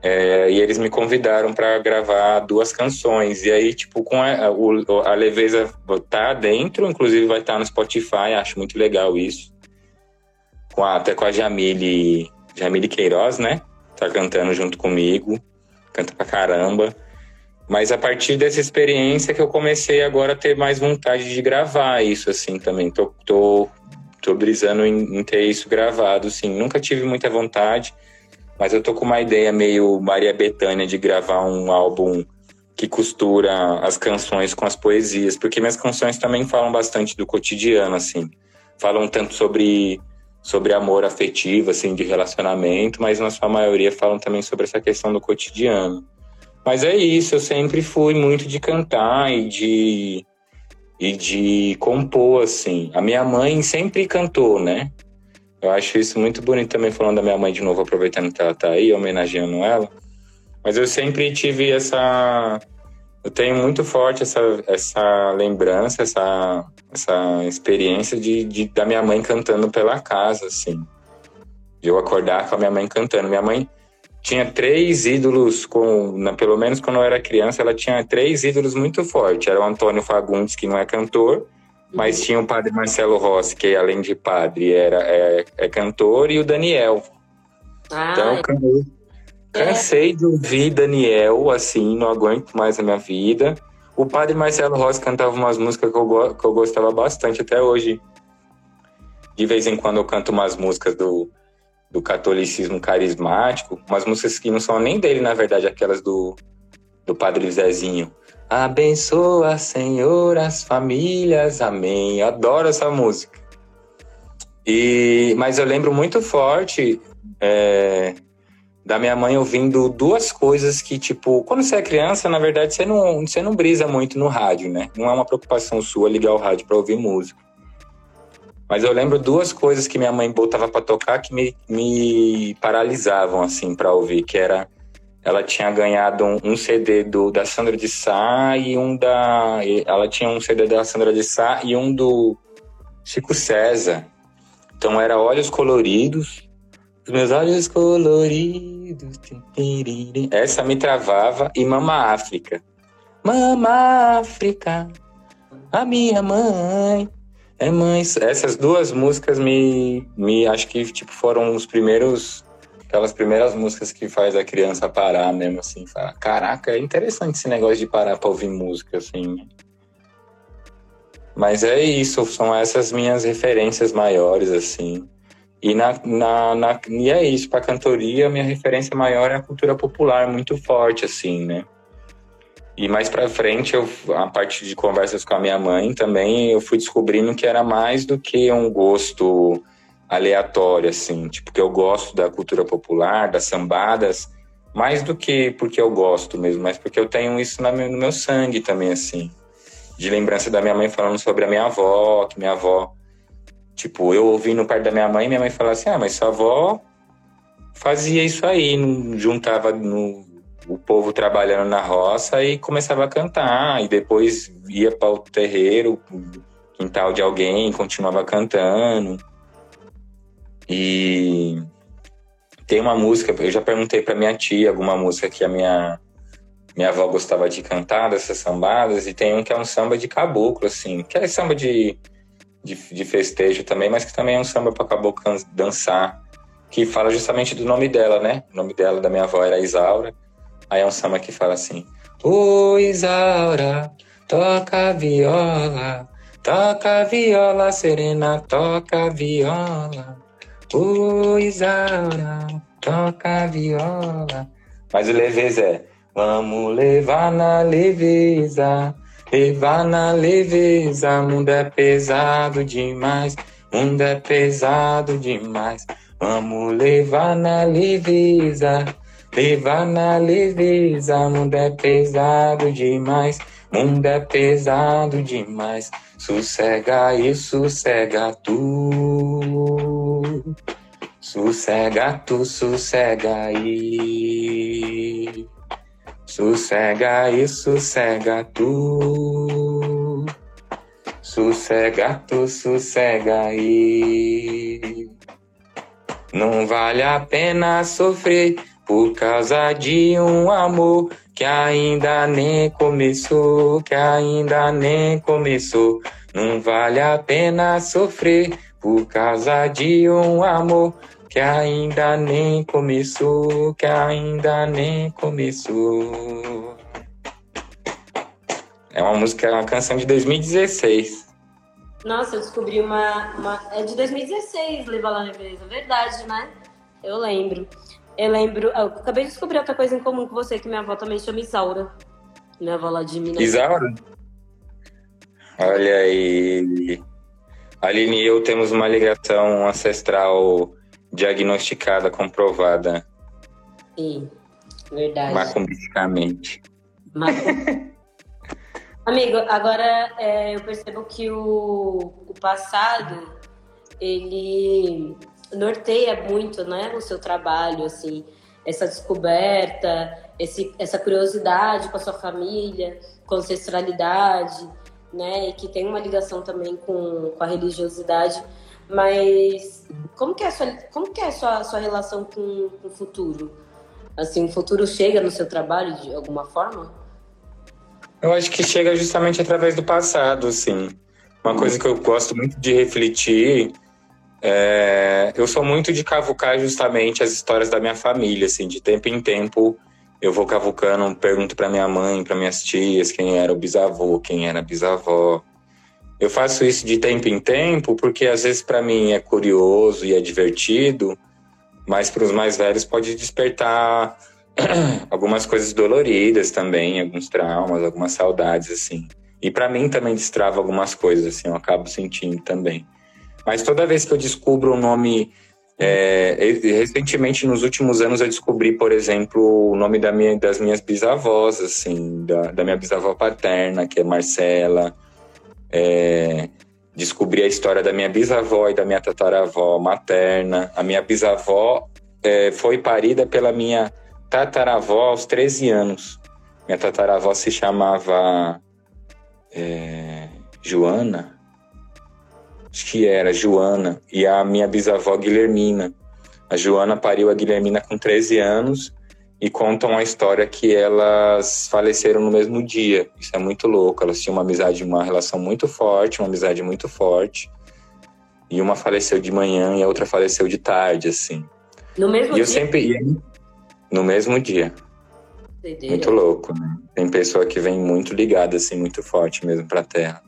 Speaker 2: É, e eles me convidaram para gravar duas canções. E aí, tipo, com a, a, a leveza tá dentro, inclusive vai estar tá no Spotify, acho muito legal isso. Com a, até com a Jamile Jamile Queiroz, né? Tá cantando junto comigo, canta pra caramba. Mas a partir dessa experiência que eu comecei agora a ter mais vontade de gravar isso, assim, também. Tô, tô, tô brisando em, em ter isso gravado, sim. Nunca tive muita vontade, mas eu tô com uma ideia meio Maria Bethânia de gravar um álbum que costura as canções com as poesias, porque minhas canções também falam bastante do cotidiano, assim. Falam tanto sobre sobre amor afetivo, assim, de relacionamento, mas na sua maioria falam também sobre essa questão do cotidiano. Mas é isso, eu sempre fui muito de cantar e de e de compor assim. A minha mãe sempre cantou, né? Eu acho isso muito bonito também falando da minha mãe de novo, aproveitando que ela tá aí, homenageando ela. Mas eu sempre tive essa eu tenho muito forte essa, essa lembrança, essa, essa experiência de, de, da minha mãe cantando pela casa, assim. De eu acordar com a minha mãe cantando. Minha mãe tinha três ídolos, com, na, pelo menos quando eu era criança, ela tinha três ídolos muito fortes. Era o Antônio Fagundes, que não é cantor, mas tinha o padre Marcelo Rossi, que além de padre era é, é cantor, e o Daniel. Ah, então, eu, Cansei de ouvir Daniel, assim, não aguento mais a minha vida. O padre Marcelo Rossi cantava umas músicas que eu, que eu gostava bastante até hoje. De vez em quando eu canto umas músicas do, do catolicismo carismático, umas músicas que não são nem dele, na verdade, aquelas do, do padre Zezinho. Abençoa, Senhor, as famílias, amém. Eu adoro essa música. E, mas eu lembro muito forte é, da minha mãe ouvindo duas coisas que, tipo, quando você é criança, na verdade, você não, você não brisa muito no rádio, né? Não é uma preocupação sua ligar o rádio para ouvir música. Mas eu lembro duas coisas que minha mãe botava para tocar que me, me paralisavam, assim, para ouvir, que era... Ela tinha ganhado um, um, CD do, da Sandra de Sá e um da... Ela tinha um CD da Sandra de Sá e um do Chico César. Então era Olhos Coloridos os meus olhos coloridos. Essa me travava. E Mama África. Mama África, a minha mãe. É mãe. Essas duas músicas me, me acho que tipo foram os primeiros aquelas primeiras músicas que faz a criança parar mesmo assim, falar, caraca, é interessante esse negócio de parar para ouvir música assim. Mas é isso, são essas minhas referências maiores assim. E, na, na, na, e é isso, para cantoria, minha referência maior é a cultura popular, muito forte, assim, né? E mais para frente, eu, a partir de conversas com a minha mãe também, eu fui descobrindo que era mais do que um gosto aleatório, assim, tipo, que eu gosto da cultura popular, das sambadas, mais do que porque eu gosto mesmo, mas porque eu tenho isso no meu sangue também, assim. De lembrança da minha mãe falando sobre a minha avó, que minha avó Tipo, eu ouvi no perto da minha mãe, minha mãe falava assim: ah, mas sua avó fazia isso aí, juntava no, o povo trabalhando na roça e começava a cantar, e depois ia para o terreiro, quintal de alguém, continuava cantando. E tem uma música, eu já perguntei para minha tia alguma música que a minha minha avó gostava de cantar dessas sambadas, e tem um que é um samba de caboclo, assim, que é samba de de, de festejo também, mas que também é um samba para caboclo dançar, que fala justamente do nome dela, né? O nome dela, da minha avó, era Isaura. Aí é um samba que fala assim: Ô Isaura, toca viola, toca viola serena, toca viola. Ô Isaura, toca viola. Mas o leveza é: Vamos levar na leveza Levar na leveza, mundo é pesado demais, mundo é pesado demais. Vamos levar na leveza, levar na leveza, mundo é pesado demais, mundo é pesado demais. Sossega e sossega tu, sossega tu, sossega aí. Sossega e sossega tu. Sossega tu, sossega aí. Não vale a pena sofrer por causa de um amor que ainda nem começou, que ainda nem começou. Não vale a pena sofrer por causa de um amor que ainda nem começou, que ainda nem começou. É uma música, é uma canção de 2016.
Speaker 1: Nossa, eu descobri uma. uma... É de 2016, Leva Lá Leveza, verdade, né? Eu lembro. Eu lembro. Eu acabei de descobrir outra coisa em comum com você, que minha avó também chama Isaura. Minha avó lá de Minas.
Speaker 2: Isaura? Olha aí. Aline e eu temos uma ligação ancestral diagnosticada, comprovada.
Speaker 1: Sim, verdade.
Speaker 2: Macumbisticamente. <laughs>
Speaker 1: Amigo, agora é, eu percebo que o, o passado, ele norteia muito, né, o seu trabalho, assim. essa descoberta, esse, essa curiosidade com a sua família, com a ancestralidade, né? E que tem uma ligação também com, com a religiosidade. Mas como que é a sua, como que é sua, sua relação com, com o futuro? Assim, o futuro chega no seu trabalho de alguma forma?
Speaker 2: Eu acho que chega justamente através do passado, assim. Uma coisa que eu gosto muito de refletir é, eu sou muito de cavucar justamente as histórias da minha família, assim, de tempo em tempo eu vou cavucando, pergunto para minha mãe, para minhas tias, quem era o bisavô, quem era a bisavó. Eu faço isso de tempo em tempo porque às vezes para mim é curioso e é divertido, mas para os mais velhos pode despertar <clears throat> algumas coisas doloridas também, alguns traumas, algumas saudades assim. E para mim também destrava algumas coisas assim, eu acabo sentindo também. Mas toda vez que eu descubro um nome. É, recentemente, nos últimos anos, eu descobri, por exemplo, o nome da minha, das minhas bisavós, assim, da, da minha bisavó paterna, que é Marcela. É, descobri a história da minha bisavó e da minha tataravó materna. A minha bisavó é, foi parida pela minha tataravó aos 13 anos. Minha tataravó se chamava é, Joana, que era Joana, e a minha bisavó Guilhermina. A Joana pariu a Guilhermina com 13 anos e contam a história que elas faleceram no mesmo dia. Isso é muito louco. Elas tinham uma amizade, uma relação muito forte, uma amizade muito forte. E uma faleceu de manhã e a outra faleceu de tarde, assim.
Speaker 1: No mesmo
Speaker 2: e
Speaker 1: dia?
Speaker 2: eu sempre ia no mesmo dia. Muito louco, né? Tem pessoa que vem muito ligada, assim, muito forte mesmo pra Terra.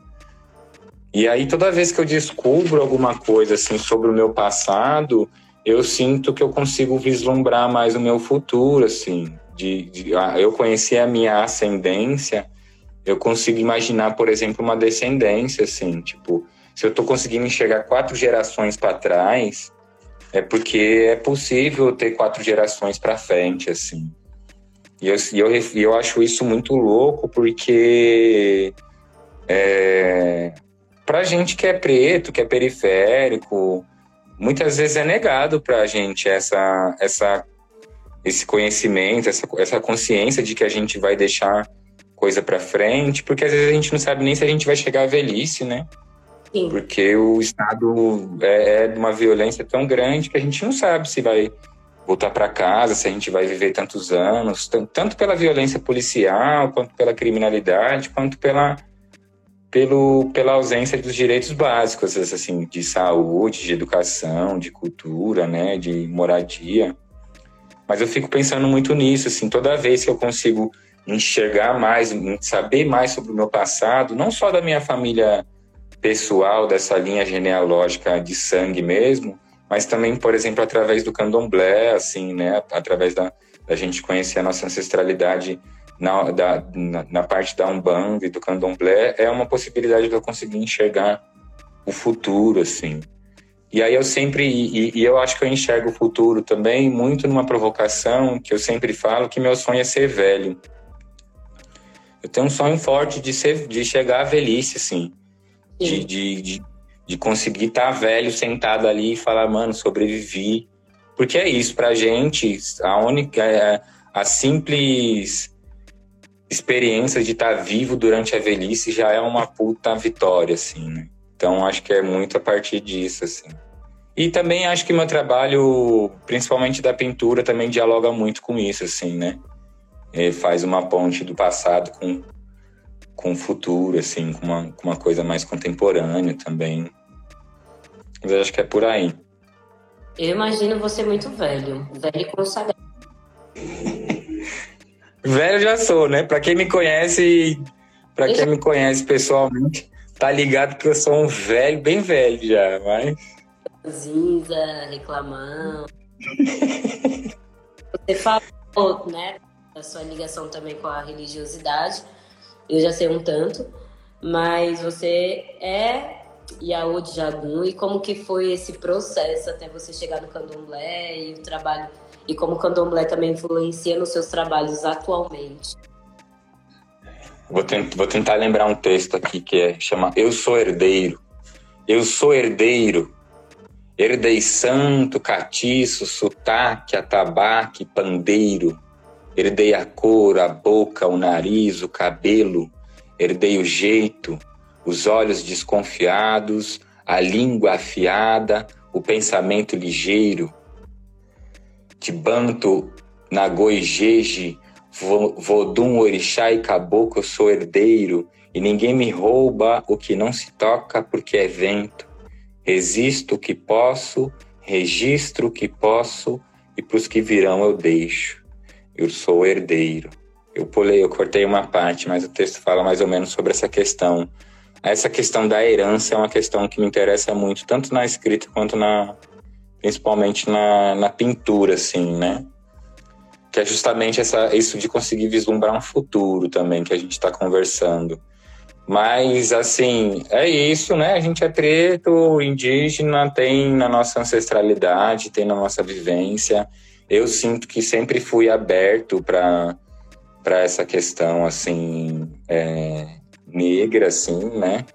Speaker 2: E aí, toda vez que eu descubro alguma coisa assim sobre o meu passado, eu sinto que eu consigo vislumbrar mais o meu futuro, assim. De, de eu conhecer a minha ascendência, eu consigo imaginar, por exemplo, uma descendência, assim. Tipo, se eu estou conseguindo enxergar quatro gerações para trás, é porque é possível ter quatro gerações para frente, assim. E eu, eu, eu acho isso muito louco, porque é, para gente que é preto, que é periférico, muitas vezes é negado para a gente essa, essa, esse conhecimento, essa, essa consciência de que a gente vai deixar coisa para frente, porque às vezes a gente não sabe nem se a gente vai chegar à velhice, né? Sim. Porque o Estado é, é de uma violência tão grande que a gente não sabe se vai voltar para casa, se a gente vai viver tantos anos, tanto pela violência policial, quanto pela criminalidade, quanto pela pelo, pela ausência dos direitos básicos, assim, de saúde, de educação, de cultura, né, de moradia. Mas eu fico pensando muito nisso, assim, toda vez que eu consigo enxergar mais, saber mais sobre o meu passado, não só da minha família pessoal, dessa linha genealógica de sangue mesmo, mas também, por exemplo, através do candomblé, assim, né, através da, da gente conhecer a nossa ancestralidade na, da, na, na, parte da Umbanda e do Candomblé é uma possibilidade de eu conseguir enxergar o futuro, assim. E aí eu sempre, e, e, eu acho que eu enxergo o futuro também muito numa provocação que eu sempre falo, que meu sonho é ser velho. Eu tenho um sonho forte de, ser, de chegar à velhice, assim. De, de, de, de, conseguir estar tá velho, sentado ali e falar, mano, sobrevivi. Porque é isso, pra gente, a única... É, a simples experiência de estar vivo durante a velhice já é uma puta vitória, assim, né? Então acho que é muito a partir disso, assim. E também acho que meu trabalho, principalmente da pintura, também dialoga muito com isso, assim, né? Ele faz uma ponte do passado com, com o futuro, assim, com uma, com uma coisa mais contemporânea também. Mas acho que é por aí.
Speaker 1: Eu imagino você muito velho, velho e consagrado. <laughs>
Speaker 2: Velho já sou, né? Pra quem me conhece, para quem me conhece pessoalmente, tá ligado que eu sou um velho, bem velho já, mas.
Speaker 1: Zinza, reclamando. <laughs> Você falou, né, da sua ligação também com a religiosidade. Eu já sei um tanto, mas você é Iaô de Jagum e como que foi esse processo até você chegar no candomblé e o trabalho e como o candomblé também influencia nos seus trabalhos atualmente.
Speaker 2: Vou, tent, vou tentar lembrar um texto aqui que é chama Eu sou herdeiro. Eu sou herdeiro. Herdei santo, catiço, sotaque, atabaque, pandeiro. Herdei a cor, a boca, o nariz, o cabelo. Herdei o jeito, os olhos desconfiados, a língua afiada, o pensamento ligeiro. Tibanto, Nagoi, Jeje, Vodum, Orixá e Caboclo, eu sou herdeiro, e ninguém me rouba o que não se toca porque é vento. Resisto o que posso, registro o que posso, e para os que virão eu deixo. Eu sou herdeiro. Eu pulei, eu cortei uma parte, mas o texto fala mais ou menos sobre essa questão. Essa questão da herança é uma questão que me interessa muito, tanto na escrita quanto na, principalmente na, na pintura, assim, né? Que é justamente essa, isso de conseguir vislumbrar um futuro também que a gente está conversando. Mas, assim, é isso, né? A gente é preto, indígena, tem na nossa ancestralidade, tem na nossa vivência. Eu sinto que sempre fui aberto para essa questão, assim, é, negra, assim, né?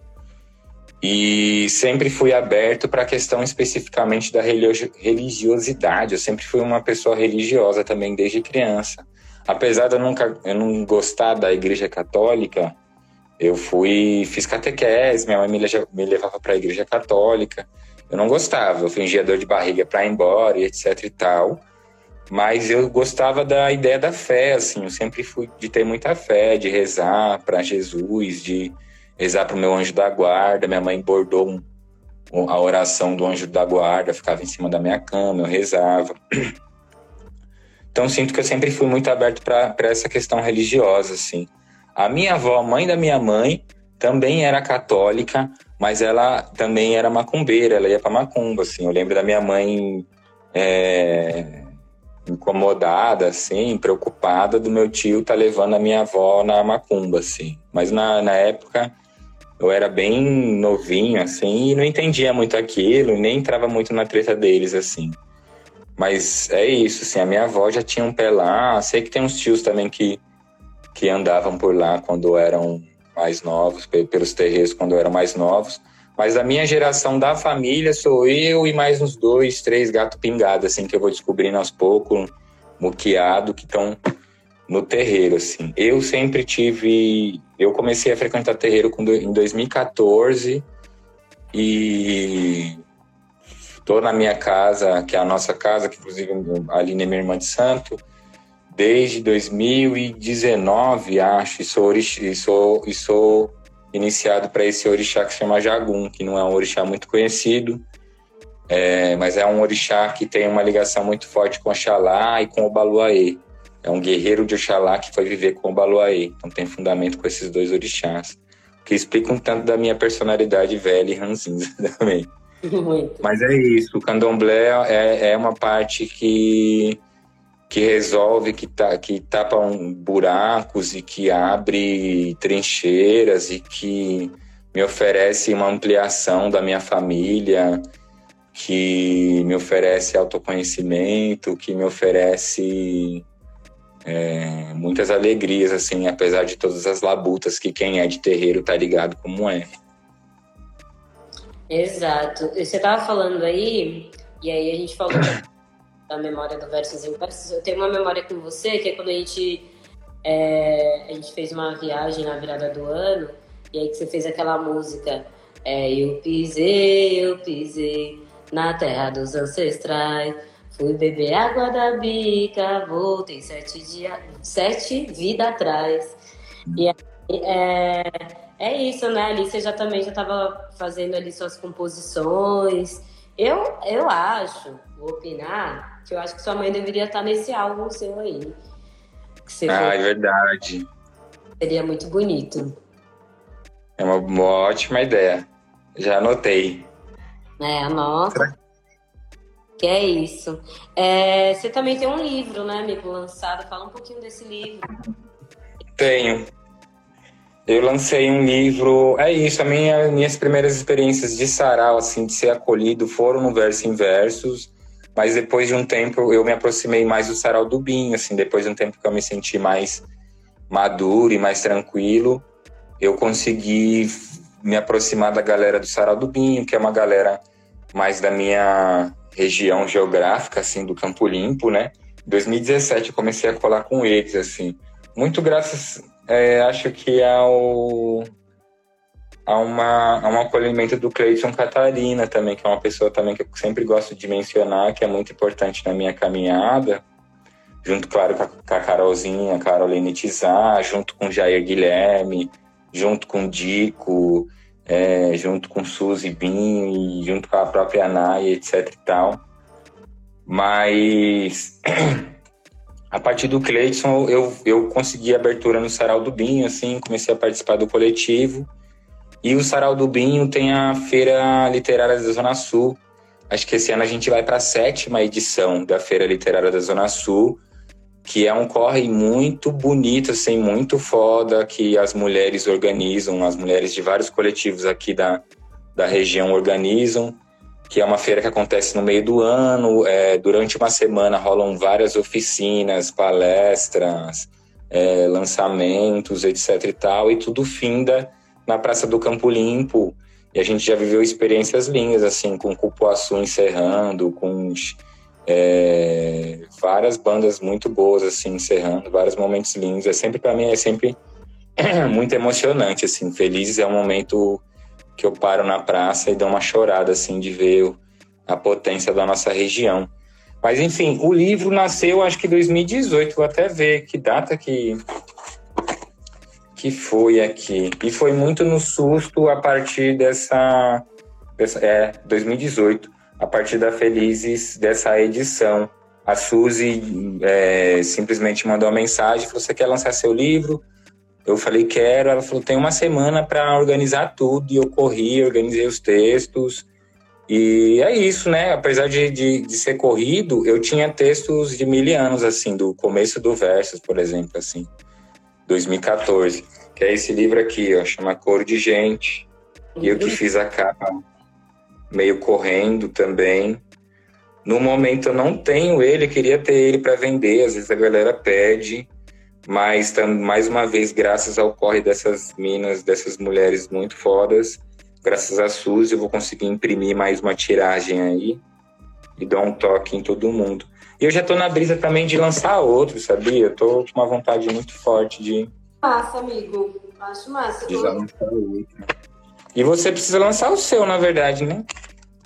Speaker 2: E sempre fui aberto para a questão especificamente da religiosidade. Eu sempre fui uma pessoa religiosa também desde criança. Apesar de eu nunca eu não gostar da igreja católica, eu fui, fiz catequese, minha mãe me, me levava para a igreja católica. Eu não gostava, eu fingia dor de barriga para ir embora e etc e tal. Mas eu gostava da ideia da fé, assim, eu sempre fui de ter muita fé, de rezar para Jesus, de rezar o meu anjo da guarda. Minha mãe bordou um, a oração do anjo da guarda, ficava em cima da minha cama, eu rezava. Então sinto que eu sempre fui muito aberto para essa questão religiosa, assim. A minha avó, a mãe da minha mãe, também era católica, mas ela também era macumbeira, ela ia para macumba, assim. Eu lembro da minha mãe é, incomodada, assim, preocupada do meu tio tá levando a minha avó na macumba, assim. Mas na, na época eu era bem novinho, assim, e não entendia muito aquilo, nem entrava muito na treta deles, assim. Mas é isso, assim, a minha avó já tinha um pé lá, sei que tem uns tios também que que andavam por lá quando eram mais novos, pelos terreiros quando eram mais novos. Mas a minha geração da família sou eu e mais uns dois, três gatos pingados, assim, que eu vou descobrindo aos poucos, muqueado, que estão no terreiro, assim. Eu sempre tive... Eu comecei a frequentar terreiro em 2014 e estou na minha casa, que é a nossa casa, que inclusive a Aline é minha irmã de santo, desde 2019, acho, e sou, e sou, e sou iniciado para esse orixá que se chama Jagum, que não é um orixá muito conhecido, é, mas é um orixá que tem uma ligação muito forte com Oxalá e com o Baluaê. É um guerreiro de Oxalá que foi viver com o Baluaê. Então tem fundamento com esses dois orixás, que explicam um tanto da minha personalidade velha e ranzinza <laughs> também. Muito. Mas é isso, o candomblé é, é uma parte que que resolve, que, tá, que tapa um, buracos e que abre trincheiras e que me oferece uma ampliação da minha família, que me oferece autoconhecimento, que me oferece é, muitas alegrias, assim, apesar de todas as labutas que quem é de terreiro tá ligado como é.
Speaker 1: Exato. Você tava falando aí, e aí a gente falou <coughs> da memória do Versos Inversos. Eu tenho uma memória com você, que é quando a gente, é, a gente fez uma viagem na virada do ano, e aí que você fez aquela música. É, eu pisei, eu pisei na terra dos ancestrais. Fui beber água da bica, voltei sete dias, sete vidas atrás. E é, é isso, né? Ali você já também já estava fazendo ali suas composições. Eu, eu acho, vou opinar, que eu acho que sua mãe deveria estar nesse álbum seu aí.
Speaker 2: ah, é verdade.
Speaker 1: Seria muito bonito.
Speaker 2: É uma, uma ótima ideia. Já anotei.
Speaker 1: É, anota. Que é isso. É, você também tem um livro, né, amigo, lançado. Fala um pouquinho desse livro.
Speaker 2: Tenho. Eu lancei um livro. É isso, a minha, minhas primeiras experiências de sarau, assim, de ser acolhido, foram no Verso em Versos. Mas depois de um tempo eu me aproximei mais do sarau do Binho, assim, depois de um tempo que eu me senti mais maduro e mais tranquilo, eu consegui me aproximar da galera do sarau do Binho, que é uma galera mais da minha região geográfica, assim, do Campo Limpo, né? Em 2017 eu comecei a colar com eles, assim. Muito graças, é, acho que ao, a, uma, a um acolhimento do Cleiton Catarina também, que é uma pessoa também que eu sempre gosto de mencionar, que é muito importante na minha caminhada, junto, claro, com a, com a Carolzinha, Caroline junto com Jair Guilherme, junto com Dico, é, junto com Suzy Bin e junto com a própria Naya, etc e tal. Mas <clears throat> a partir do Cleiton eu, eu consegui abertura no Sarau do Binho, assim, comecei a participar do coletivo. E o Sarau do Binho tem a Feira Literária da Zona Sul. Acho que esse ano a gente vai para a sétima edição da Feira Literária da Zona Sul, que é um corre muito bonito, assim, muito foda, que as mulheres organizam, as mulheres de vários coletivos aqui da, da região organizam, que é uma feira que acontece no meio do ano, é, durante uma semana rolam várias oficinas, palestras, é, lançamentos, etc e tal, e tudo finda na Praça do Campo Limpo, e a gente já viveu experiências lindas, assim, com Cupuaçu encerrando, com é, várias bandas muito boas, assim, encerrando, vários momentos lindos. É sempre, para mim, é sempre <clears throat> muito emocionante, assim. Felizes é um momento que eu paro na praça e dou uma chorada, assim, de ver a potência da nossa região. Mas, enfim, o livro nasceu, acho que em 2018. Vou até ver que data que, que foi aqui. E foi muito no susto a partir dessa... dessa é, 2018 a partir da Felizes dessa edição. A Suzy é, simplesmente mandou uma mensagem, falou, você quer lançar seu livro? Eu falei, quero. Ela falou, tem uma semana para organizar tudo. E eu corri, organizei os textos. E é isso, né? Apesar de, de, de ser corrido, eu tinha textos de mil anos, assim, do começo do Versos, por exemplo, assim, 2014. Que é esse livro aqui, ó, chama Cor de Gente. E eu que fiz a capa meio correndo também. No momento eu não tenho ele, queria ter ele para vender, às vezes a galera pede, mas mais uma vez, graças ao corre dessas minas, dessas mulheres muito fodas, graças a Suzy, eu vou conseguir imprimir mais uma tiragem aí e dar um toque em todo mundo. E eu já tô na brisa também de lançar outro, sabia? Eu tô com uma vontade muito forte de.
Speaker 1: Massa, amigo. Acho massa.
Speaker 2: De lançar outro. E você precisa lançar o seu, na verdade, né?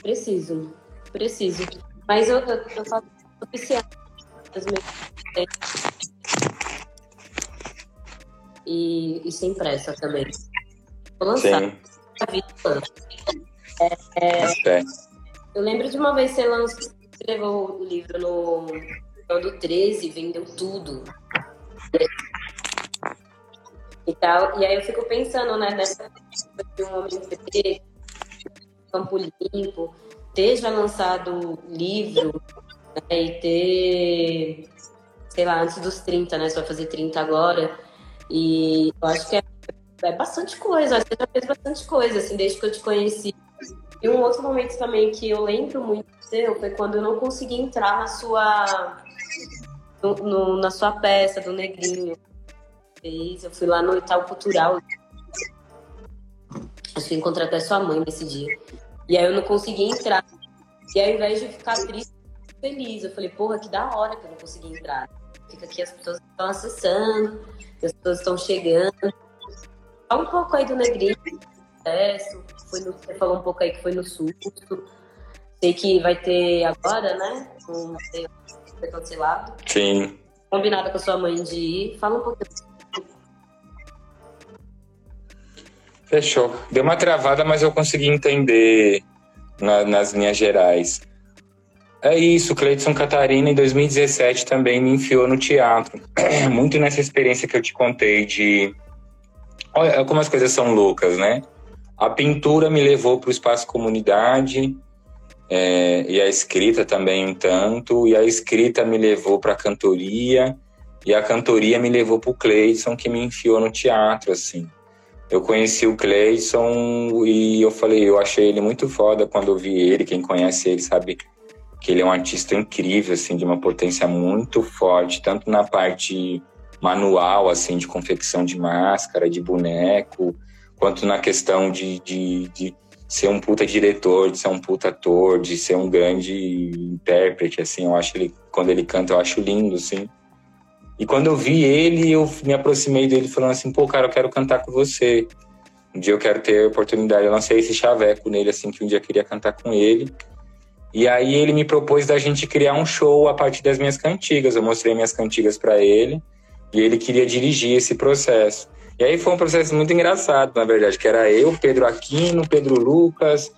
Speaker 1: Preciso, preciso. Mas eu, eu, eu faço oficial das minhas e, e sem pressa também. Vou lançar. Sim. É, é, eu lembro de uma vez você lançou, você levou o livro no, no do 13, vendeu tudo e tal. E aí eu fico pensando, né, nessa de um homem Campo Limpo, ter já lançado livro né, e ter, sei lá, antes dos 30, né? Vai fazer 30 agora. E eu acho que é, é bastante coisa, você já fez bastante coisa, assim, desde que eu te conheci. E um outro momento também que eu lembro muito seu foi quando eu não consegui entrar na sua. No, no, na sua peça do Negrinho fez. Eu fui lá no Itaú Cultural. Acho que encontrei até sua mãe nesse dia. E aí eu não consegui entrar. E ao invés de ficar triste, feliz. Eu falei, porra, que da hora que eu não consegui entrar. Fica aqui, as pessoas estão acessando, as pessoas estão chegando. Fala um pouco aí do Negrinho, processo. Foi no, você falou um pouco aí que foi no susto. Sei que vai ter agora, né? Um, foi cancelado.
Speaker 2: Sim.
Speaker 1: Combinado com a sua mãe de ir. Fala um pouquinho
Speaker 2: Fechou. Deu uma travada, mas eu consegui entender na, nas linhas gerais. É isso, Cleiton Catarina em 2017 também me enfiou no teatro. <clears throat> Muito nessa experiência que eu te contei de. Olha como as coisas são loucas, né? A pintura me levou para o espaço comunidade, é, e a escrita também um tanto, e a escrita me levou para a cantoria, e a cantoria me levou para o Cleiton, que me enfiou no teatro, assim. Eu conheci o Cleison e eu falei, eu achei ele muito foda quando eu vi ele. Quem conhece ele sabe que ele é um artista incrível, assim, de uma potência muito forte, tanto na parte manual, assim, de confecção de máscara, de boneco, quanto na questão de, de, de, ser um puta diretor, de ser um puta ator, de ser um grande intérprete, assim, eu acho ele, quando ele canta, eu acho lindo, assim. E quando eu vi ele, eu me aproximei dele falando assim, pô, cara, eu quero cantar com você. Um dia eu quero ter a oportunidade, eu lancei esse chaveco nele, assim, que um dia eu queria cantar com ele. E aí ele me propôs da gente criar um show a partir das minhas cantigas. Eu mostrei minhas cantigas para ele e ele queria dirigir esse processo. E aí foi um processo muito engraçado, na verdade, que era eu, Pedro Aquino, Pedro Lucas,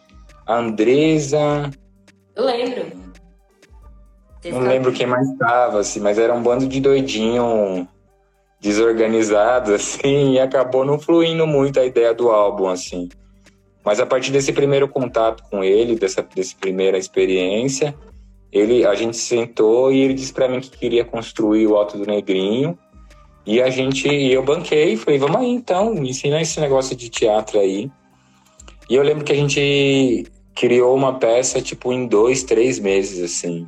Speaker 2: a Andresa.
Speaker 1: Eu lembro.
Speaker 2: Não lembro quem mais estava, assim, mas era um bando de doidinho desorganizado, <laughs> assim, e acabou não fluindo muito a ideia do álbum, assim. Mas a partir desse primeiro contato com ele, dessa, dessa primeira experiência, ele, a gente sentou e ele disse para mim que queria construir o Alto do Negrinho, e a gente, eu banquei, falei, vamos aí então, me ensina esse negócio de teatro aí. E eu lembro que a gente criou uma peça, tipo, em dois, três meses, assim.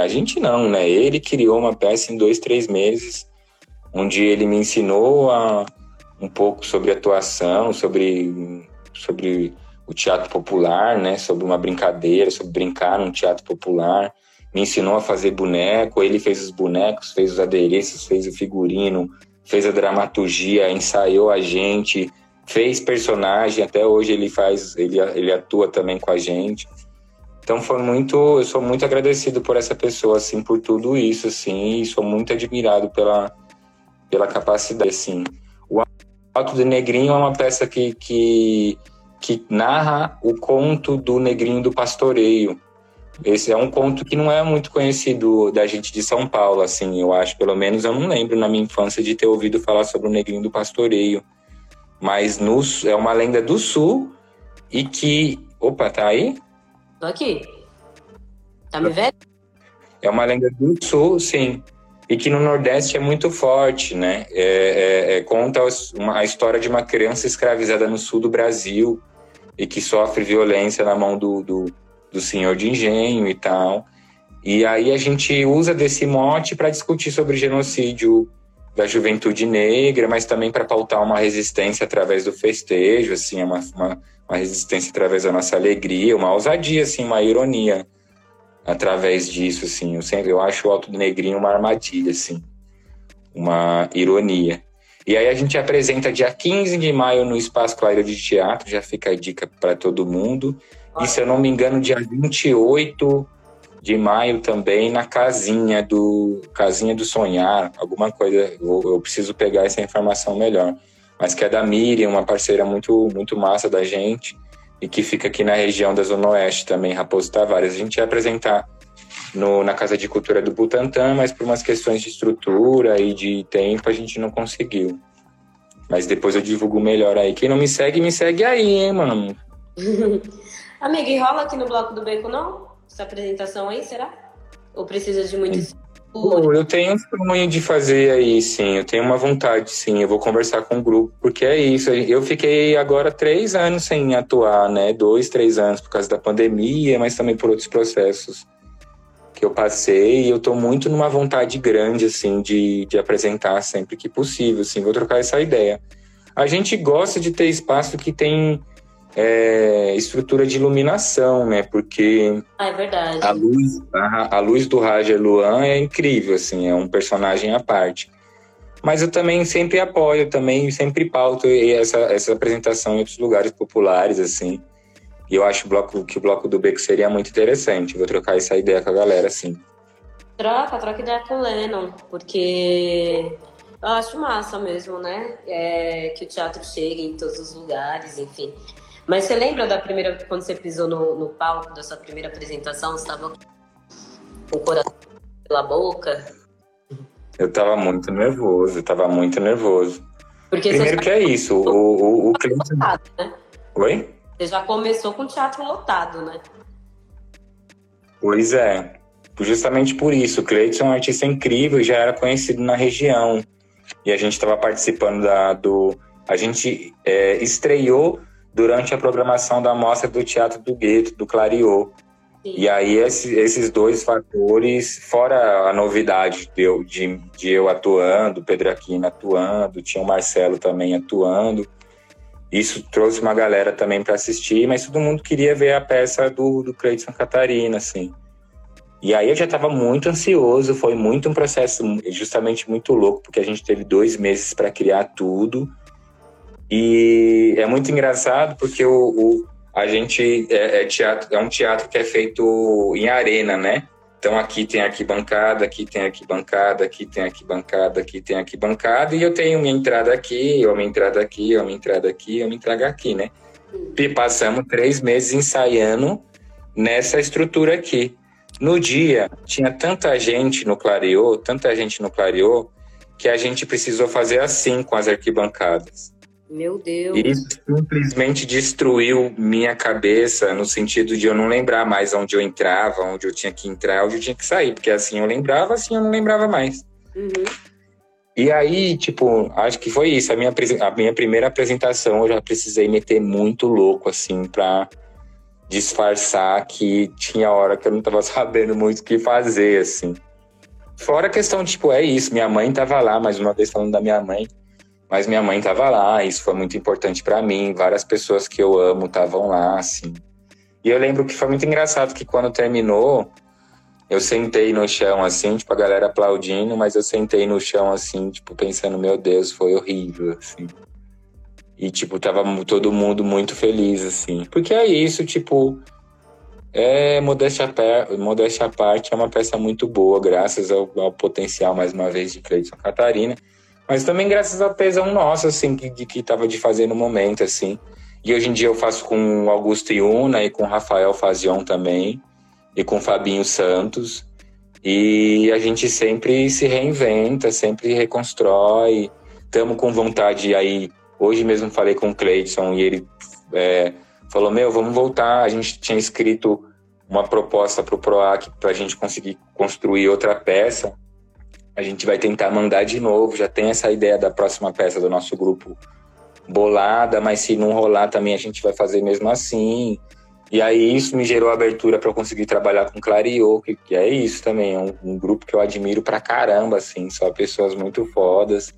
Speaker 2: A gente não, né? Ele criou uma peça em dois, três meses, onde ele me ensinou a, um pouco sobre atuação, sobre, sobre o teatro popular, né? Sobre uma brincadeira, sobre brincar num teatro popular me ensinou a fazer boneco, ele fez os bonecos, fez os adereços, fez o figurino, fez a dramaturgia, ensaiou a gente, fez personagem, até hoje ele faz, ele, ele atua também com a gente. Então foi muito, eu sou muito agradecido por essa pessoa, assim, por tudo isso, assim, e sou muito admirado pela, pela capacidade, assim. O Alto do Negrinho é uma peça que, que, que narra o conto do Negrinho do Pastoreio, esse é um conto que não é muito conhecido da gente de São Paulo, assim, eu acho. Pelo menos eu não lembro na minha infância de ter ouvido falar sobre o Negrinho do Pastoreio. Mas no, é uma lenda do Sul e que. Opa, tá aí?
Speaker 1: Tô aqui. Tá me vendo?
Speaker 2: É uma lenda do Sul, sim. E que no Nordeste é muito forte, né? É, é, é, conta uma, a história de uma criança escravizada no sul do Brasil e que sofre violência na mão do, do do senhor de engenho e tal. E aí a gente usa desse mote para discutir sobre genocídio da juventude negra, mas também para pautar uma resistência através do festejo, assim, uma, uma, uma, resistência através da nossa alegria, uma ousadia, assim, uma ironia através disso, assim. Eu sempre eu acho o Alto do Negrinho uma armadilha, assim, uma ironia. E aí a gente apresenta dia 15 de maio no Espaço Claro de Teatro, já fica a dica para todo mundo. E se eu não me engano, dia 28 de maio também na casinha do casinha do sonhar, alguma coisa. Eu, eu preciso pegar essa informação melhor. Mas que é da Miriam, uma parceira muito muito massa da gente e que fica aqui na região da Zona Oeste também, Raposo Tavares. A gente ia apresentar no, na Casa de Cultura do Butantã, mas por umas questões de estrutura e de tempo a gente não conseguiu. Mas depois eu divulgo melhor aí. Quem não me segue, me segue aí, hein, mano. <laughs>
Speaker 1: Amiga, e rola aqui no Bloco do Beco, não? Essa apresentação aí, será? Ou precisa de muito
Speaker 2: Pô, eu tenho um sonho de fazer aí, sim. Eu tenho uma vontade, sim. Eu vou conversar com o grupo, porque é isso. Eu fiquei agora três anos sem atuar, né? Dois, três anos por causa da pandemia, mas também por outros processos que eu passei. E eu tô muito numa vontade grande, assim, de, de apresentar sempre que possível, assim. Vou trocar essa ideia. A gente gosta de ter espaço que tem é, estrutura de iluminação, né? Porque
Speaker 1: ah, é
Speaker 2: a luz, a, a, luz do Roger Luan é incrível, assim, é um personagem à parte. Mas eu também sempre apoio, também sempre pauto essa, essa apresentação em outros lugares populares, assim. E eu acho o bloco, que o bloco do Beco seria muito interessante. Vou trocar essa ideia com a galera, assim.
Speaker 1: Troca, troca ideia com o Lennon, porque eu acho massa mesmo, né? É, que o teatro chegue em todos os lugares, enfim. Mas você lembra da primeira, quando você pisou no, no palco da sua primeira apresentação? Você estava com o coração pela boca?
Speaker 2: Eu estava muito nervoso, eu estava muito nervoso. Porque Primeiro que é isso, o, o, o cliente... Lotado, né? Oi?
Speaker 1: Você já começou com teatro lotado, né?
Speaker 2: Pois é. Justamente por isso, o Cleiton é um artista incrível e já era conhecido na região. E a gente estava participando da, do... A gente é, estreou durante a programação da mostra do Teatro do Gueto, do Clariô. E aí esse, esses dois fatores, fora a novidade de eu, de, de eu atuando, Pedro Aquino atuando, tinha o Marcelo também atuando, isso trouxe uma galera também para assistir, mas todo mundo queria ver a peça do, do Cleiton Catarina, assim. E aí eu já estava muito ansioso, foi muito um processo justamente muito louco, porque a gente teve dois meses para criar tudo. E é muito engraçado porque o, o a gente é, é, teatro, é um teatro que é feito em arena, né? Então aqui tem arquibancada, aqui tem arquibancada, aqui tem arquibancada, aqui tem arquibancada, e eu tenho minha entrada aqui, ou minha entrada aqui, ou minha entrada aqui, ou minha entrada aqui, né? E passamos três meses ensaiando nessa estrutura aqui. No dia, tinha tanta gente no Clareô, tanta gente no Clareô, que a gente precisou fazer assim com as arquibancadas.
Speaker 1: Meu Deus.
Speaker 2: Isso simplesmente destruiu minha cabeça no sentido de eu não lembrar mais onde eu entrava, onde eu tinha que entrar, onde eu tinha que sair, porque assim eu lembrava, assim eu não lembrava mais.
Speaker 1: Uhum.
Speaker 2: E aí, tipo, acho que foi isso. A minha, a minha primeira apresentação eu já precisei meter muito louco, assim, pra disfarçar que tinha hora que eu não tava <laughs> sabendo muito o que fazer, assim. Fora a questão, tipo, é isso, minha mãe tava lá, mais uma vez falando da minha mãe, mas minha mãe tava lá, isso foi muito importante para mim, várias pessoas que eu amo estavam lá, assim. E eu lembro que foi muito engraçado que quando terminou, eu sentei no chão, assim, tipo, a galera aplaudindo, mas eu sentei no chão, assim, tipo, pensando, meu Deus, foi horrível, assim. E, tipo, tava todo mundo muito feliz, assim. Porque é isso, tipo. É, modéstia, modéstia à parte, é uma peça muito boa, graças ao, ao potencial, mais uma vez, de Cleiton Catarina. Mas também graças ao tesão nosso, assim, que, de, que tava de fazer no momento, assim. E hoje em dia eu faço com Augusto Iuna e com Rafael Fazion também, e com Fabinho Santos. E a gente sempre se reinventa, sempre reconstrói. Estamos com vontade aí Hoje mesmo falei com o Cleidson e ele é, falou: Meu, vamos voltar. A gente tinha escrito uma proposta para o PROAC para a gente conseguir construir outra peça. A gente vai tentar mandar de novo. Já tem essa ideia da próxima peça do nosso grupo bolada, mas se não rolar também a gente vai fazer mesmo assim. E aí isso me gerou abertura para eu conseguir trabalhar com Clariô, que, que é isso também, é um, um, grupo que eu admiro pra caramba, assim, só pessoas muito fodas.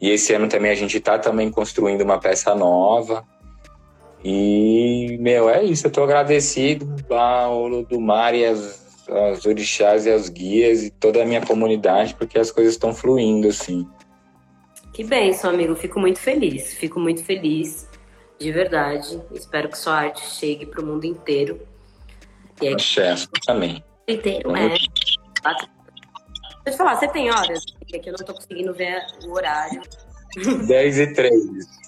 Speaker 2: E esse ano também a gente está também construindo uma peça nova. E, meu, é isso. Eu tô agradecido ao Ludumar e as, as orixás e as guias e toda a minha comunidade, porque as coisas estão fluindo, assim.
Speaker 1: Que bem, seu amigo. Fico muito feliz. Fico muito feliz, de verdade. Espero que sua arte chegue para o mundo inteiro.
Speaker 2: E aí... Axé, também.
Speaker 1: Inteiro, é. Deixa eu falar, você tem horas? é que eu não tô conseguindo ver o horário.
Speaker 2: 10 e 3.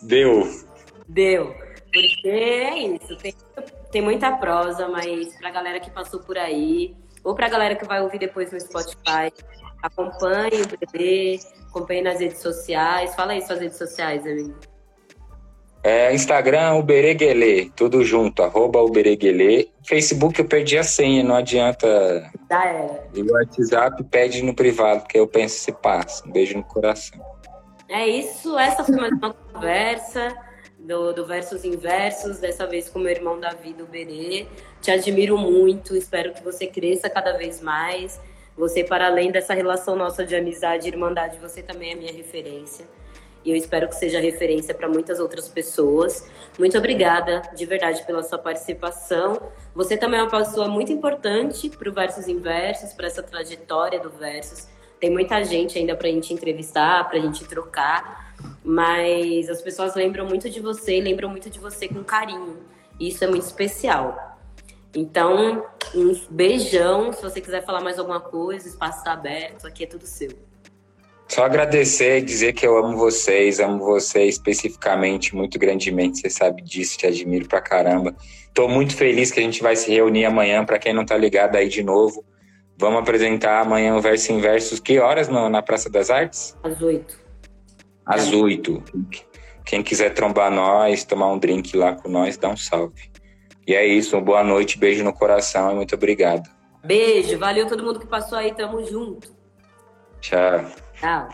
Speaker 2: Deu.
Speaker 1: Deu. Porque é isso. Tem, tem muita prosa, mas pra galera que passou por aí, ou pra galera que vai ouvir depois no Spotify, acompanhe o bebê, acompanhe nas redes sociais. Fala aí suas redes sociais, amigo.
Speaker 2: É, Instagram, Ubereguele, tudo junto, arroba Ubereguele. Facebook eu perdi a senha, não adianta.
Speaker 1: Já era.
Speaker 2: E o WhatsApp pede no privado, que eu penso se passa. Um beijo no coração.
Speaker 1: É isso, essa foi mais uma <laughs> conversa do, do Versos Inversos, dessa vez com meu irmão Davi do Berê. Te admiro muito, espero que você cresça cada vez mais. Você, para além dessa relação nossa de amizade e irmandade, você também é minha referência e eu espero que seja referência para muitas outras pessoas. Muito obrigada, de verdade, pela sua participação. Você também é uma pessoa muito importante para o Versos Inversos, para essa trajetória do Versos. Tem muita gente ainda para a gente entrevistar, para a gente trocar, mas as pessoas lembram muito de você e lembram muito de você com carinho. E isso é muito especial. Então, um beijão. Se você quiser falar mais alguma coisa, o espaço está aberto, aqui é tudo seu.
Speaker 2: Só agradecer e dizer que eu amo vocês, amo você especificamente, muito grandemente. Você sabe disso, te admiro pra caramba. Tô muito feliz que a gente vai se reunir amanhã. Para quem não tá ligado aí de novo, vamos apresentar amanhã o Verso em Versos. Que horas na Praça das Artes?
Speaker 1: Às oito.
Speaker 2: Às oito. Quem quiser trombar nós, tomar um drink lá com nós, dá um salve. E é isso, boa noite, beijo no coração e muito obrigado.
Speaker 1: Beijo, valeu todo mundo que passou aí, tamo junto.
Speaker 2: Tchau.
Speaker 1: Tchau.